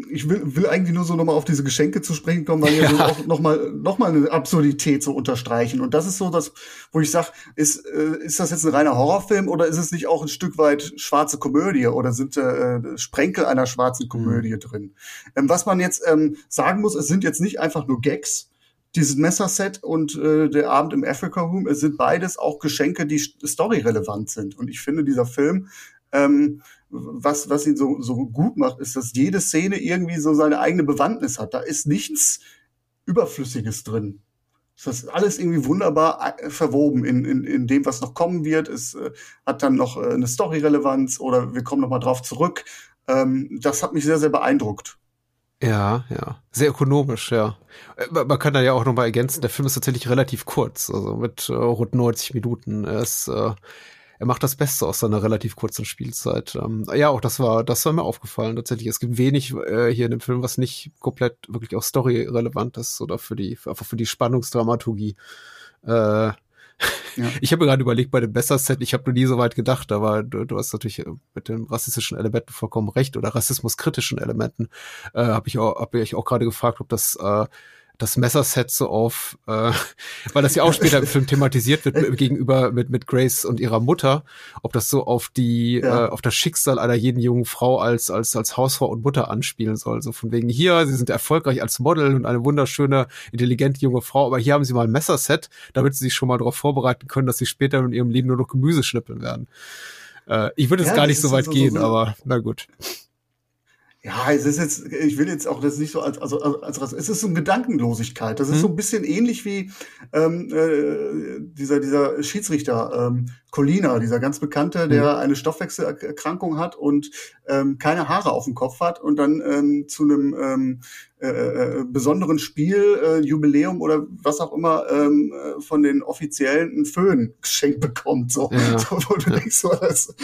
ich will, will eigentlich nur so nochmal auf diese Geschenke zu sprechen kommen, weil ja, so auch nochmal noch mal eine Absurdität so unterstreichen. Und das ist so das, wo ich sage, ist, äh, ist das jetzt ein reiner Horrorfilm oder ist es nicht auch ein Stück weit schwarze Komödie oder sind äh, Sprenkel einer schwarzen hm. Komödie mhm. drin? Ähm, was man jetzt ähm, sagen muss, es sind jetzt nicht einfach nur Gags, dieses Messerset und äh, der Abend im Africa Room, es sind beides auch Geschenke, die storyrelevant sind. Und ich finde, dieser Film, ähm, was, was ihn so, so gut macht, ist, dass jede Szene irgendwie so seine eigene Bewandtnis hat. Da ist nichts Überflüssiges drin. Das ist alles irgendwie wunderbar äh, verwoben in, in, in dem, was noch kommen wird. Es äh, hat dann noch äh, eine Story-Relevanz oder wir kommen noch mal drauf zurück. Ähm, das hat mich sehr, sehr beeindruckt. Ja, ja. Sehr ökonomisch, ja. Äh, man kann da ja auch nochmal ergänzen, der Film ist tatsächlich relativ kurz, also mit äh, rund 90 Minuten. Er ist, äh, er macht das Beste aus seiner relativ kurzen Spielzeit. Ähm, ja, auch das war, das war mir aufgefallen tatsächlich. Es gibt wenig äh, hier in dem Film, was nicht komplett wirklich auch story-relevant ist oder für die, einfach für die Spannungsdramaturgie. Äh, ja. Ich habe gerade überlegt bei dem Besser-Set, ich habe nur nie so weit gedacht, aber du, du hast natürlich äh, mit den rassistischen Elementen vollkommen recht oder rassismuskritischen Elementen. Äh, habe ich auch, hab ich auch gerade gefragt, ob das äh, das Messerset so auf, äh, weil das ja auch später im Film thematisiert wird gegenüber mit mit Grace und ihrer Mutter, ob das so auf die ja. äh, auf das Schicksal einer jeden jungen Frau als als als Hausfrau und Mutter anspielen soll, so von wegen hier, sie sind erfolgreich als Model und eine wunderschöne intelligente junge Frau, aber hier haben sie mal ein Messerset, damit sie sich schon mal darauf vorbereiten können, dass sie später in ihrem Leben nur noch Gemüse schnippeln werden. Äh, ich würde jetzt ja, gar nicht so weit so, gehen, so, aber na gut. Ja, es ist jetzt, ich will jetzt auch das nicht so als, also als, als es ist so eine Gedankenlosigkeit. Das ist hm. so ein bisschen ähnlich wie ähm, äh, dieser dieser Schiedsrichter ähm, Colina, dieser ganz bekannte, der mhm. eine Stoffwechselerkrankung hat und ähm, keine Haare auf dem Kopf hat und dann ähm, zu einem ähm, äh, äh, besonderen Spiel, äh, Jubiläum oder was auch immer ähm, äh, von den Offiziellen ein Föhn geschenkt bekommt. So, ja. so wo du ja. denkst, so, dass,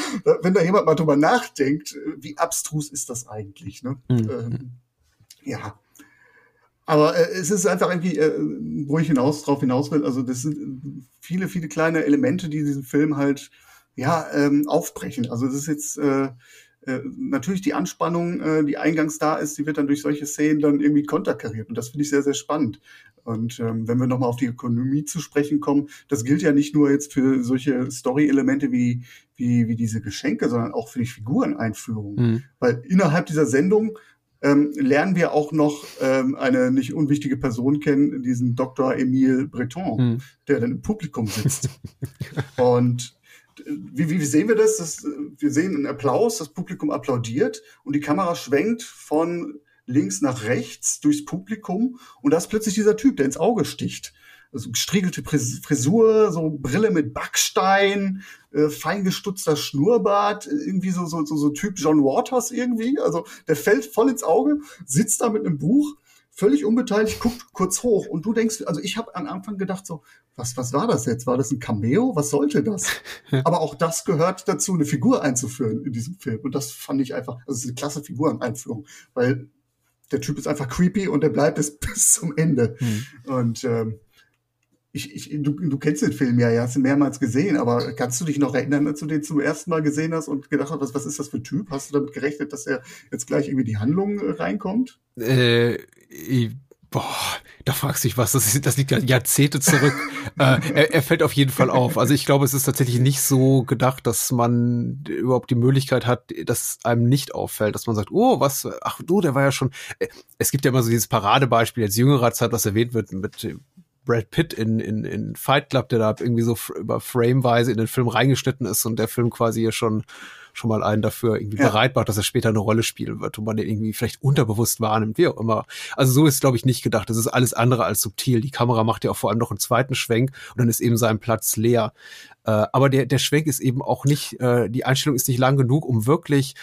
wenn da jemand mal drüber nachdenkt, wie abstrus ist das eigentlich? Ne? Mhm. Ähm, ja. Aber äh, es ist einfach irgendwie, äh, wo ich hinaus drauf hinaus will. Also das sind viele, viele kleine Elemente, die diesen Film halt ja ähm, aufbrechen. Also das ist jetzt äh, äh, natürlich die Anspannung, äh, die eingangs da ist, die wird dann durch solche Szenen dann irgendwie konterkariert. Und das finde ich sehr, sehr spannend. Und ähm, wenn wir nochmal auf die Ökonomie zu sprechen kommen, das gilt ja nicht nur jetzt für solche Story-Elemente wie, wie, wie diese Geschenke, sondern auch für die Figureneinführung. Mhm. Weil innerhalb dieser Sendung ähm, lernen wir auch noch ähm, eine nicht unwichtige Person kennen, diesen Dr. Emile Breton, mhm. der dann im Publikum sitzt. und wie, wie, wie sehen wir das? das? Wir sehen einen Applaus, das Publikum applaudiert und die Kamera schwenkt von links nach rechts durchs Publikum und da ist plötzlich dieser Typ, der ins Auge sticht. Also gestriegelte Frisur, so Brille mit Backstein, äh, feingestutzter Schnurrbart, irgendwie so, so, so, so Typ John Waters irgendwie. Also der fällt voll ins Auge, sitzt da mit einem Buch völlig unbeteiligt, guckt kurz hoch und du denkst, also ich habe am Anfang gedacht so, was, was war das jetzt? War das ein Cameo? Was sollte das? Aber auch das gehört dazu, eine Figur einzuführen in diesem Film. Und das fand ich einfach, also es ist eine klasse Figureneinführung, weil der Typ ist einfach creepy und der bleibt es bis zum Ende. Mhm. Und ähm, ich, ich, du, du kennst den Film ja, ja, hast ihn mehrmals gesehen, aber kannst du dich noch erinnern, als du den zum ersten Mal gesehen hast und gedacht hast, was, was ist das für ein Typ? Hast du damit gerechnet, dass er jetzt gleich irgendwie die Handlung äh, reinkommt? Äh, boah, da fragst du dich was, das, ist, das liegt ja Jahrzehnte zurück. äh, er, er fällt auf jeden Fall auf. Also ich glaube, es ist tatsächlich nicht so gedacht, dass man überhaupt die Möglichkeit hat, dass einem nicht auffällt, dass man sagt, oh, was, ach du, der war ja schon. Äh, es gibt ja immer so dieses Paradebeispiel als jüngerer Zeit, was erwähnt wird mit Brad Pitt in, in, in Fight Club, der da irgendwie so über Frameweise in den Film reingeschnitten ist und der Film quasi hier schon schon mal einen dafür irgendwie ja. bereit macht, dass er später eine Rolle spielen wird und man den irgendwie vielleicht unterbewusst wahrnimmt, wie auch immer. Also so ist, glaube ich, nicht gedacht. Das ist alles andere als subtil. Die Kamera macht ja auch vor allem noch einen zweiten Schwenk und dann ist eben sein Platz leer. Äh, aber der, der Schwenk ist eben auch nicht, äh, die Einstellung ist nicht lang genug, um wirklich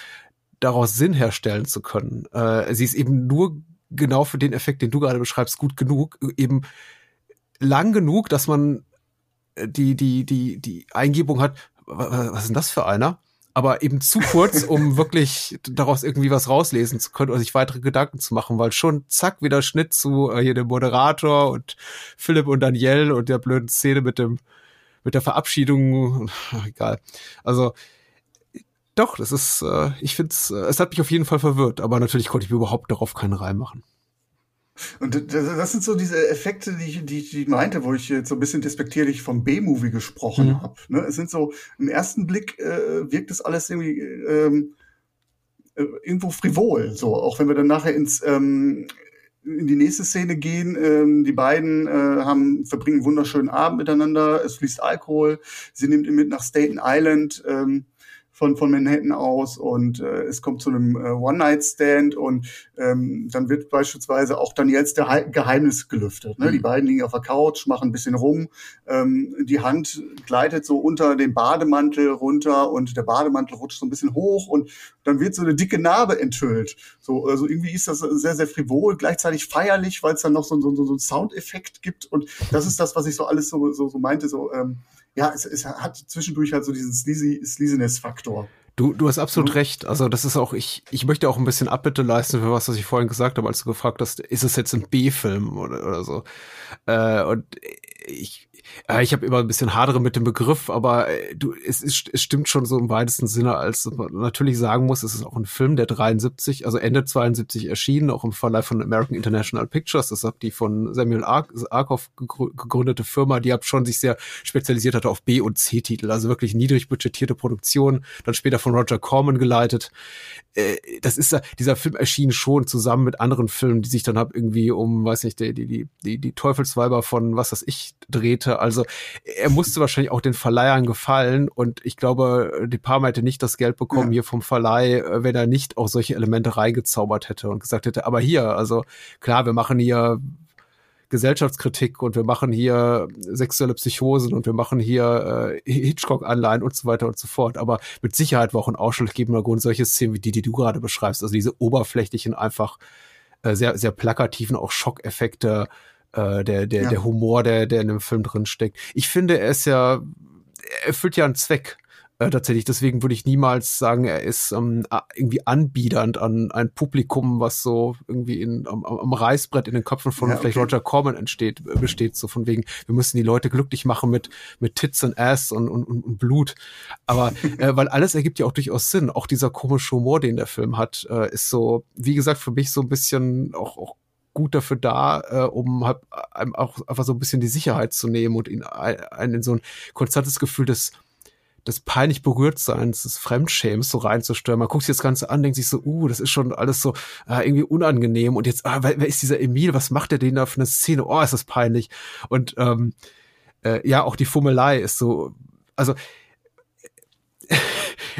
daraus Sinn herstellen zu können. Äh, sie ist eben nur genau für den Effekt, den du gerade beschreibst, gut genug, eben lang genug, dass man äh, die, die, die, die Eingebung hat, was ist denn das für einer? Aber eben zu kurz, um wirklich daraus irgendwie was rauslesen zu können oder sich weitere Gedanken zu machen, weil schon zack, wieder Schnitt zu äh, hier dem Moderator und Philipp und Danielle und der blöden Szene mit dem, mit der Verabschiedung. Egal. Also, doch, das ist, äh, ich finde es, äh, es hat mich auf jeden Fall verwirrt, aber natürlich konnte ich mir überhaupt darauf keinen Reim machen. Und das sind so diese Effekte, die ich, die ich meinte, wo ich jetzt so ein bisschen despektierlich vom B-Movie gesprochen mhm. habe. Ne? Es sind so, im ersten Blick äh, wirkt das alles irgendwie ähm, äh, irgendwo frivol. So, auch wenn wir dann nachher ins ähm, in die nächste Szene gehen. Ähm, die beiden äh, haben verbringen einen wunderschönen Abend miteinander. Es fließt Alkohol. Sie nimmt ihn mit nach Staten Island. Ähm, von, von Manhattan aus und äh, es kommt zu einem äh, One-Night-Stand und ähm, dann wird beispielsweise auch dann jetzt der Geheimnis gelüftet. Ne? Mhm. Die beiden liegen auf der Couch, machen ein bisschen rum, ähm, die Hand gleitet so unter den Bademantel runter und der Bademantel rutscht so ein bisschen hoch und dann wird so eine dicke Narbe enthüllt. So, also irgendwie ist das sehr, sehr frivol, gleichzeitig feierlich, weil es dann noch so, so, so einen Soundeffekt gibt und das ist das, was ich so alles so, so, so meinte, so ähm, ja, es, es hat zwischendurch halt so diesen Sleazy, Sleaziness-Faktor. Du, du hast absolut mhm. recht. Also das ist auch, ich, ich möchte auch ein bisschen Abbitte leisten für was, was ich vorhin gesagt habe, als du gefragt hast, ist es jetzt ein B-Film oder, oder so. Äh, und ich, äh, ich habe immer ein bisschen hadere mit dem Begriff, aber äh, du, es, ist, es stimmt schon so im weitesten Sinne, als man natürlich sagen muss, es ist auch ein Film, der 73, also Ende 72 erschienen, auch im Verleih von American International Pictures. Das ist die von Samuel Arkoff gegründete Firma, die hat schon sich sehr spezialisiert hatte auf B- und C-Titel, also wirklich niedrig budgetierte Produktion, dann später von Roger Corman geleitet. Äh, das ist dieser Film erschien schon zusammen mit anderen Filmen, die sich dann hab irgendwie um, weiß nicht, die, die, die, die Teufelsweiber von was das ich drehte also er musste wahrscheinlich auch den Verleihern gefallen und ich glaube, die Parma hätte nicht das Geld bekommen ja. hier vom Verleih, äh, wenn er nicht auch solche Elemente reingezaubert hätte und gesagt hätte, aber hier, also klar, wir machen hier Gesellschaftskritik und wir machen hier sexuelle Psychosen und wir machen hier äh, Hitchcock-Anleihen und so weiter und so fort. Aber mit Sicherheit war auch ein ausschlaggebender Grund solche Szenen wie die, die du gerade beschreibst. Also diese oberflächlichen, einfach äh, sehr, sehr plakativen auch Schockeffekte, äh, der, der, ja. der Humor, der, der in dem Film drin steckt. Ich finde, er ist ja, er erfüllt ja einen Zweck. Äh, tatsächlich, deswegen würde ich niemals sagen, er ist ähm, irgendwie anbiedernd an ein Publikum, was so irgendwie in, am, am Reißbrett in den Köpfen von ja, okay. vielleicht Roger Corman entsteht, äh, besteht, so von wegen, wir müssen die Leute glücklich machen mit, mit Tits und Ass und, und, und Blut. Aber äh, weil alles ergibt ja auch durchaus Sinn. Auch dieser komische Humor, den der Film hat, äh, ist so, wie gesagt, für mich so ein bisschen auch, auch gut dafür da, äh, um halt einem auch einfach so ein bisschen die Sicherheit zu nehmen und ihn einen in so ein konstantes Gefühl des des peinlich berührt Seins, des Fremdschäms so reinzustören. Man guckt sich das Ganze an, denkt sich so, uh, das ist schon alles so äh, irgendwie unangenehm. Und jetzt, ah, wer, wer ist dieser Emil? Was macht der denn da für eine Szene? Oh, ist das peinlich. Und ähm, äh, ja, auch die Fummelei ist so, also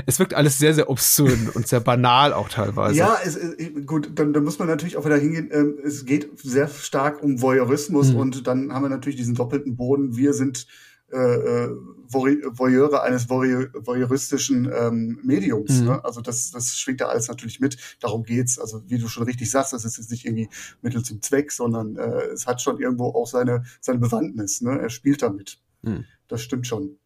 es wirkt alles sehr, sehr obszön und sehr banal auch teilweise. Ja, es, gut, dann, dann muss man natürlich auch wieder hingehen. Ähm, es geht sehr stark um Voyeurismus mhm. und dann haben wir natürlich diesen doppelten Boden. Wir sind äh, äh Voyeure eines voyeuristischen ähm, Mediums. Mhm. Ne? Also das, das schwingt da alles natürlich mit. Darum geht's. Also wie du schon richtig sagst, das ist jetzt nicht irgendwie Mittel zum Zweck, sondern äh, es hat schon irgendwo auch seine, seine Bewandtnis. Ne? Er spielt damit. Mhm. Das stimmt schon.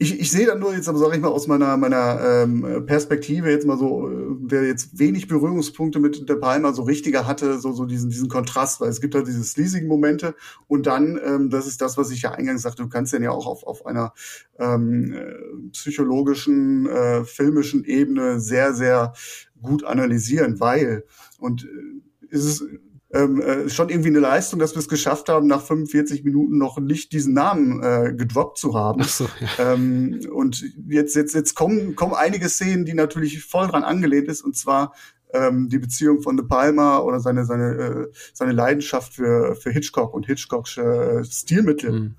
Ich, ich sehe dann nur jetzt, aber sage ich mal, aus meiner, meiner ähm, Perspektive jetzt mal so, äh, wer jetzt wenig Berührungspunkte mit der Palma so richtiger hatte, so, so diesen, diesen Kontrast, weil es gibt halt diese sleasigen Momente und dann, ähm, das ist das, was ich ja eingangs sagte, du kannst den ja auch auf, auf einer ähm, äh, psychologischen, äh, filmischen Ebene sehr, sehr gut analysieren, weil, und äh, ist es ähm, äh, schon irgendwie eine Leistung, dass wir es geschafft haben, nach 45 Minuten noch nicht diesen Namen äh, gedroppt zu haben. Ach so, ja. ähm, und jetzt, jetzt, jetzt kommen, kommen einige Szenen, die natürlich voll dran angelehnt ist, und zwar ähm, die Beziehung von De Palma oder seine, seine, äh, seine Leidenschaft für, für Hitchcock und Hitchcocksche äh, Stilmittel. Mhm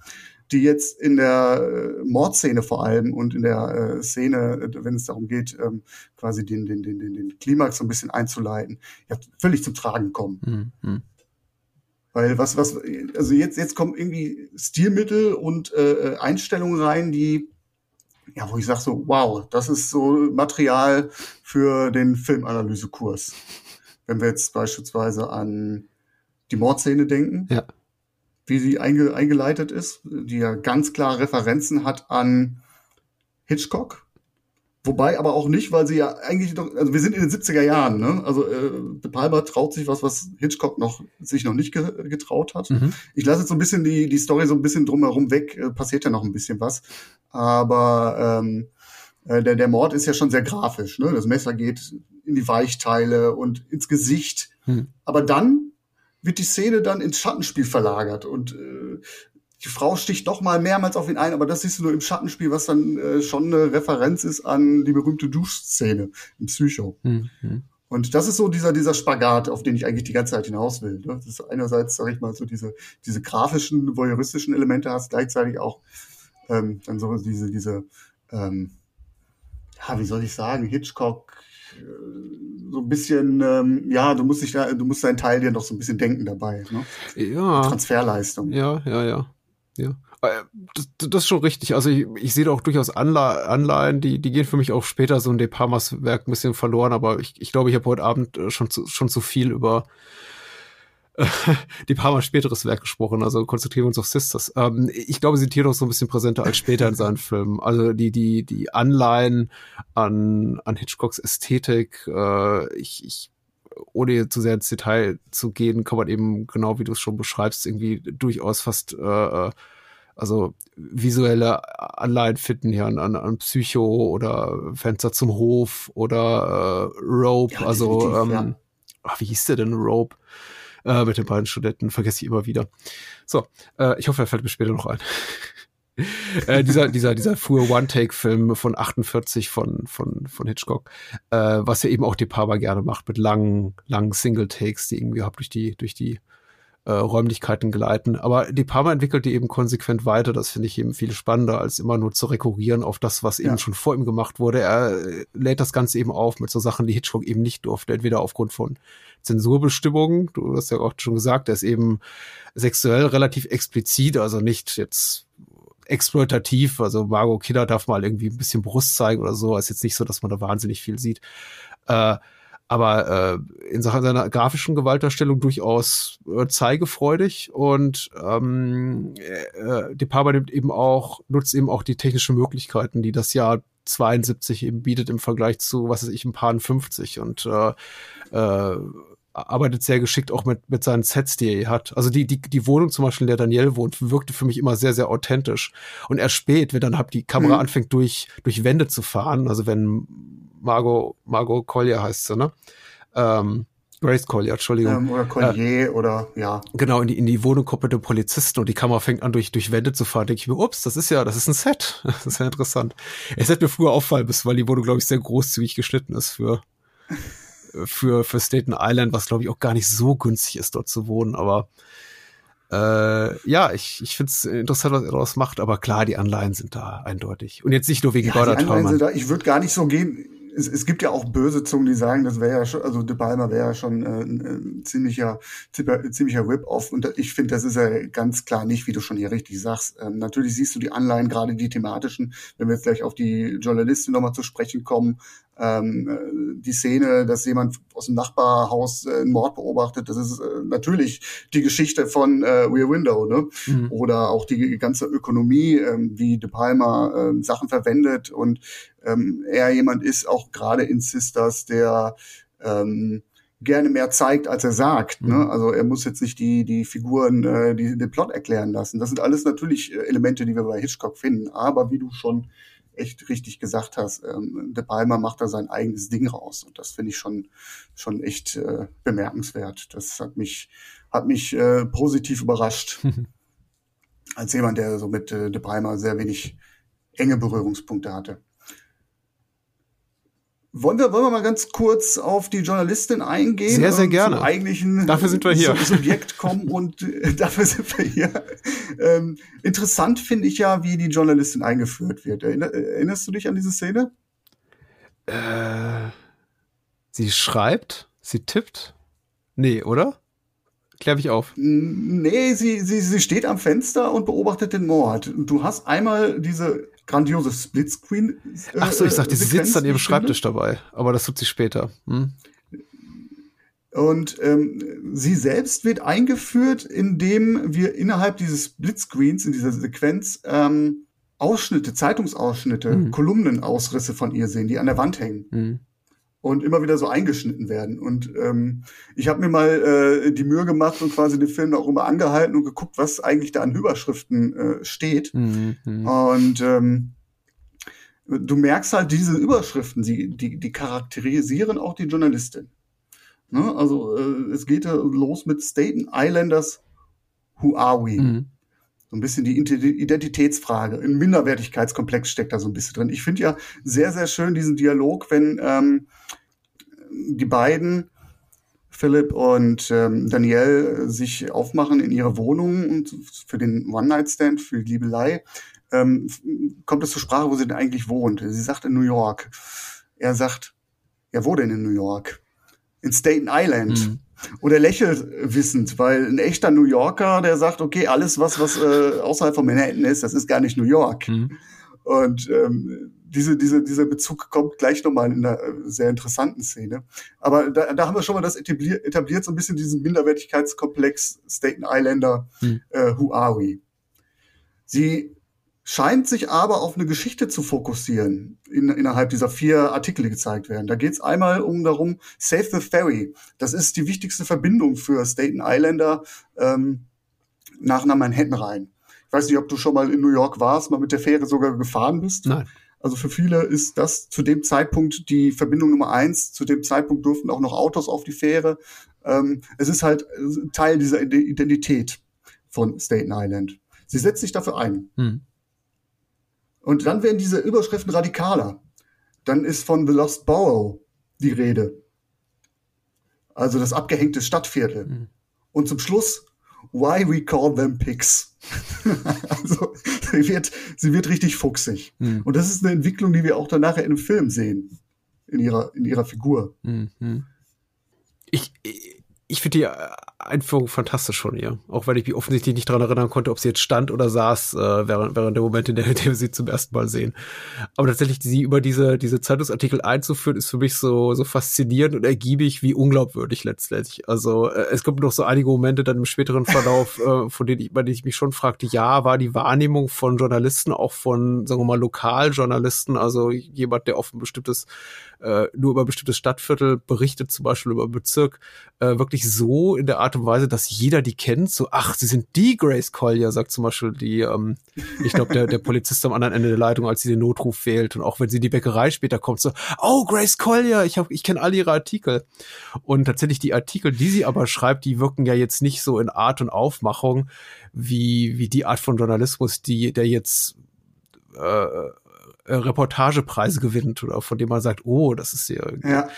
die jetzt in der äh, Mordszene vor allem und in der äh, Szene, äh, wenn es darum geht, ähm, quasi den, den, den, den, den Klimax so ein bisschen einzuleiten, ja, völlig zum Tragen kommen. Mhm. Weil was, was, also jetzt, jetzt kommen irgendwie Stilmittel und äh, Einstellungen rein, die, ja, wo ich sage so, wow, das ist so Material für den Filmanalysekurs. Wenn wir jetzt beispielsweise an die Mordszene denken. Ja wie sie einge eingeleitet ist, die ja ganz klar Referenzen hat an Hitchcock. Wobei aber auch nicht, weil sie ja eigentlich doch, also wir sind in den 70er Jahren, ne? Also äh, De Palma traut sich was, was Hitchcock noch sich noch nicht ge getraut hat. Mhm. Ich lasse jetzt so ein bisschen die, die Story so ein bisschen drumherum weg, äh, passiert ja noch ein bisschen was. Aber ähm, äh, der, der Mord ist ja schon sehr grafisch, ne? Das Messer geht in die Weichteile und ins Gesicht. Mhm. Aber dann wird die Szene dann ins Schattenspiel verlagert und äh, die Frau sticht noch mal mehrmals auf ihn ein, aber das siehst du nur im Schattenspiel, was dann äh, schon eine Referenz ist an die berühmte Duschszene im Psycho. Mhm. Und das ist so dieser, dieser Spagat, auf den ich eigentlich die ganze Zeit hinaus will. Ne? Das ist einerseits, sag ich mal, so diese, diese grafischen, voyeuristischen Elemente hast, gleichzeitig auch ähm, dann so diese, diese, ähm, ja, wie soll ich sagen, Hitchcock, so ein bisschen, ähm, ja, du musst dich da, du musst deinen Teil dir noch so ein bisschen denken dabei. Ne? Ja. Transferleistung. Ja, ja, ja. Ja. Äh, das, das ist schon richtig. Also ich, ich sehe da auch durchaus Anle Anleihen, die, die gehen für mich auch später so ein De Palmas Werk ein bisschen verloren, aber ich, ich glaube, ich habe heute Abend äh, schon zu, schon zu viel über die paar Mal späteres Werk gesprochen, also konzentrieren wir uns auf Sisters. Ähm, ich glaube, sie sind hier noch so ein bisschen präsenter als später in seinen Filmen. Also die, die, die Anleihen an, an Hitchcocks Ästhetik, äh, ich, ich, ohne zu sehr ins Detail zu gehen, kann man eben, genau wie du es schon beschreibst, irgendwie durchaus fast äh, äh also visuelle Anleihen finden hier an, an, an Psycho oder Fenster zum Hof oder äh, Rope, ja, also ähm, ja. ach, wie hieß der denn Rope? Äh, mit den beiden Studenten, vergesse ich immer wieder. So, äh, ich hoffe, er fällt mir später noch ein. äh, dieser, dieser, dieser frühe One-Take-Film von 48 von, von, von Hitchcock, äh, was ja eben auch De Palma gerne macht mit langen, langen Single-Takes, die irgendwie überhaupt durch die, durch die äh, Räumlichkeiten gleiten. Aber De Palma entwickelt die eben konsequent weiter. Das finde ich eben viel spannender, als immer nur zu rekurrieren auf das, was eben schon vor ihm gemacht wurde. Er äh, lädt das Ganze eben auf mit so Sachen, die Hitchcock eben nicht durfte, entweder aufgrund von Zensurbestimmungen. Du hast ja auch schon gesagt, er ist eben sexuell relativ explizit, also nicht jetzt exploitativ. Also Margot Kidder darf mal irgendwie ein bisschen Brust zeigen oder so. Ist jetzt nicht so, dass man da wahnsinnig viel sieht. Äh, aber äh, in Sachen seiner grafischen Gewaltdarstellung durchaus äh, zeigefreudig und ähm, äh, De Palma nimmt eben auch nutzt eben auch die technischen Möglichkeiten, die das Jahr 72 eben bietet im Vergleich zu was weiß ich ein paar 50 und äh, äh, arbeitet sehr geschickt auch mit, mit seinen Sets, die er hat. Also die, die, die Wohnung zum Beispiel, in der Daniel wohnt, wirkte für mich immer sehr, sehr authentisch. Und erst spät, wenn dann halt die Kamera mhm. anfängt, durch, durch Wände zu fahren, also wenn Margot, Margot Collier heißt sie, ne? Ähm, Grace Collier, Entschuldigung. Ähm, oder Collier äh, oder ja. Genau, in die, in die Wohnung kommt mit dem Polizisten und die Kamera fängt an, durch, durch Wände zu fahren. Denke ich mir, ups, das ist ja, das ist ein Set. Das ist ja interessant. Es hätte mir früher auffallen müssen, weil die Wohnung, glaube ich, sehr großzügig geschnitten ist für für, für Staten Island, was glaube ich auch gar nicht so günstig ist, dort zu wohnen. Aber äh, ja, ich, ich finde es interessant, was er daraus macht, aber klar, die Anleihen sind da eindeutig. Und jetzt nicht nur wegen ja, Goddard Ich würde gar nicht so gehen. Es, es gibt ja auch böse Zungen, die sagen, das wäre ja schon, also De Palma wäre ja schon äh, ein, ein ziemlicher, ziemlicher Rip-Off. Und ich finde, das ist ja ganz klar nicht, wie du schon hier richtig sagst. Ähm, natürlich siehst du die Anleihen, gerade die thematischen, wenn wir jetzt gleich auf die Journalistin nochmal zu sprechen kommen, ähm, die Szene, dass jemand aus dem Nachbarhaus äh, einen Mord beobachtet, das ist äh, natürlich die Geschichte von äh, Rear Window, ne? Mhm. Oder auch die ganze Ökonomie, ähm, wie De Palma ähm, Sachen verwendet und ähm, er jemand ist, auch gerade in Sisters, der ähm, gerne mehr zeigt, als er sagt. Ne? Mhm. Also er muss jetzt nicht die, die Figuren, äh, die, den Plot erklären lassen. Das sind alles natürlich äh, Elemente, die wir bei Hitchcock finden. Aber wie du schon echt richtig gesagt hast, ähm, De Palma macht da sein eigenes Ding raus. Und das finde ich schon, schon echt äh, bemerkenswert. Das hat mich, hat mich äh, positiv überrascht. als jemand, der so mit äh, De Palma sehr wenig enge Berührungspunkte hatte. Wollen wir, wollen wir mal ganz kurz auf die Journalistin eingehen? Sehr, sehr gerne. Zum eigentlichen dafür sind wir hier. Subjekt kommen und äh, dafür sind wir hier. Ähm, interessant finde ich ja, wie die Journalistin eingeführt wird. Erinner, erinnerst du dich an diese Szene? Äh, sie schreibt, sie tippt. Nee, oder? Klär mich auf. Nee, sie, sie, sie steht am Fenster und beobachtet den Mord. Du hast einmal diese grandiose Splitscreen. Äh, Ach so, ich sagte, sie sitzt an ihrem Schreibtisch dabei, aber das tut sie später. Hm? Und ähm, sie selbst wird eingeführt, indem wir innerhalb dieses Splitscreens, in dieser Sequenz, ähm, Ausschnitte, Zeitungsausschnitte, mhm. Kolumnenausrisse von ihr sehen, die an der Wand hängen. Mhm und immer wieder so eingeschnitten werden. Und ähm, ich habe mir mal äh, die Mühe gemacht und quasi den Film auch immer angehalten und geguckt, was eigentlich da an Überschriften äh, steht. Mhm. Und ähm, du merkst halt diese Überschriften, die, die, die charakterisieren auch die Journalistin. Ne? Also äh, es geht los mit Staten Islanders, who are we? Mhm. So ein bisschen die Identitätsfrage. Ein Minderwertigkeitskomplex steckt da so ein bisschen drin. Ich finde ja sehr, sehr schön diesen Dialog, wenn ähm, die beiden, Philipp und ähm, Danielle, sich aufmachen in ihre Wohnung und für den One-Night-Stand, für die Liebelei, ähm, kommt es zur Sprache, wo sie denn eigentlich wohnt. Sie sagt in New York. Er sagt, ja, wo denn in New York? In Staten Island. Mhm. Und er lächelt wissend, weil ein echter New Yorker, der sagt, okay, alles, was, was äh, außerhalb von Manhattan ist, das ist gar nicht New York. Mhm. Und ähm, diese, diese, dieser Bezug kommt gleich nochmal in einer äh, sehr interessanten Szene. Aber da, da haben wir schon mal das etabliert, etabliert so ein bisschen diesen Minderwertigkeitskomplex Staten Islander, hm. äh, Who Are We? Sie scheint sich aber auf eine Geschichte zu fokussieren in, innerhalb dieser vier Artikel, die gezeigt werden. Da geht es einmal um darum, Save the Ferry. Das ist die wichtigste Verbindung für Staten Islander ähm, nach, nach Manhattan rein. Ich weiß nicht, ob du schon mal in New York warst, mal mit der Fähre sogar gefahren bist. Nein. Also für viele ist das zu dem Zeitpunkt die Verbindung Nummer eins. Zu dem Zeitpunkt durften auch noch Autos auf die Fähre. Ähm, es ist halt Teil dieser Identität von Staten Island. Sie setzt sich dafür ein. Hm. Und dann werden diese Überschriften radikaler. Dann ist von The Lost Borough die Rede. Also das abgehängte Stadtviertel. Hm. Und zum Schluss, why we call them pigs. also sie wird, sie wird richtig fuchsig. Mhm. Und das ist eine Entwicklung, die wir auch dann nachher in dem Film sehen. In ihrer, in ihrer Figur. Mhm. Ich, ich finde die Einführung fantastisch von ihr. Auch weil ich mich offensichtlich nicht daran erinnern konnte, ob sie jetzt stand oder saß, äh, während, während der Moment, in dem, wir sie zum ersten Mal sehen. Aber tatsächlich, sie über diese, diese Zeitungsartikel einzuführen, ist für mich so, so faszinierend und ergiebig wie unglaubwürdig letztendlich. Also, äh, es gibt noch so einige Momente dann im späteren Verlauf, äh, von denen ich, bei denen ich mich schon fragte, ja, war die Wahrnehmung von Journalisten, auch von, sagen wir mal, Lokaljournalisten, also jemand, der auf ein bestimmtes äh, nur über bestimmtes Stadtviertel berichtet, zum Beispiel über Bezirk, äh, wirklich so in der Art und Weise, dass jeder die kennt. So, ach, sie sind die Grace Collier, sagt zum Beispiel die, ähm, ich glaube, der, der Polizist am anderen Ende der Leitung, als sie den Notruf wählt. Und auch wenn sie in die Bäckerei später kommt, so, oh, Grace Collier, ich, ich kenne alle ihre Artikel. Und tatsächlich die Artikel, die sie aber schreibt, die wirken ja jetzt nicht so in Art und Aufmachung wie, wie die Art von Journalismus, die, der jetzt äh, äh, Reportagepreise gewinnt oder von dem man sagt, oh, das ist hier. Ja.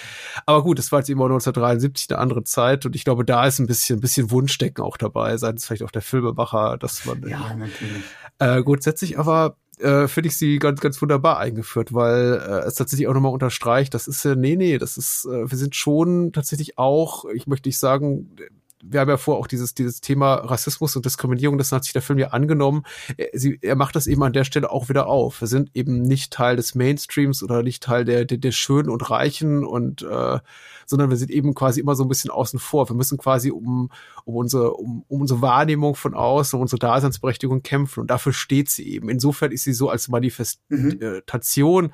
Aber gut, das war jetzt immer 1973 eine andere Zeit und ich glaube, da ist ein bisschen, ein bisschen Wunschdecken auch dabei, seitens vielleicht auch der Filmemacher, dass man. Ja, natürlich. Äh, grundsätzlich aber äh, finde ich sie ganz, ganz wunderbar eingeführt, weil äh, es tatsächlich auch nochmal unterstreicht, das ist ja, nee, nee, das ist, äh, wir sind schon tatsächlich auch, ich möchte nicht sagen, wir haben ja vor auch dieses, dieses Thema Rassismus und Diskriminierung, das hat sich der Film ja angenommen. Er, sie, er macht das eben an der Stelle auch wieder auf. Wir sind eben nicht Teil des Mainstreams oder nicht Teil der, der, der Schönen und Reichen und äh, sondern wir sind eben quasi immer so ein bisschen außen vor. Wir müssen quasi um, um, unsere, um, um unsere Wahrnehmung von außen, um unsere Daseinsberechtigung kämpfen und dafür steht sie eben. Insofern ist sie so als Manifestation mhm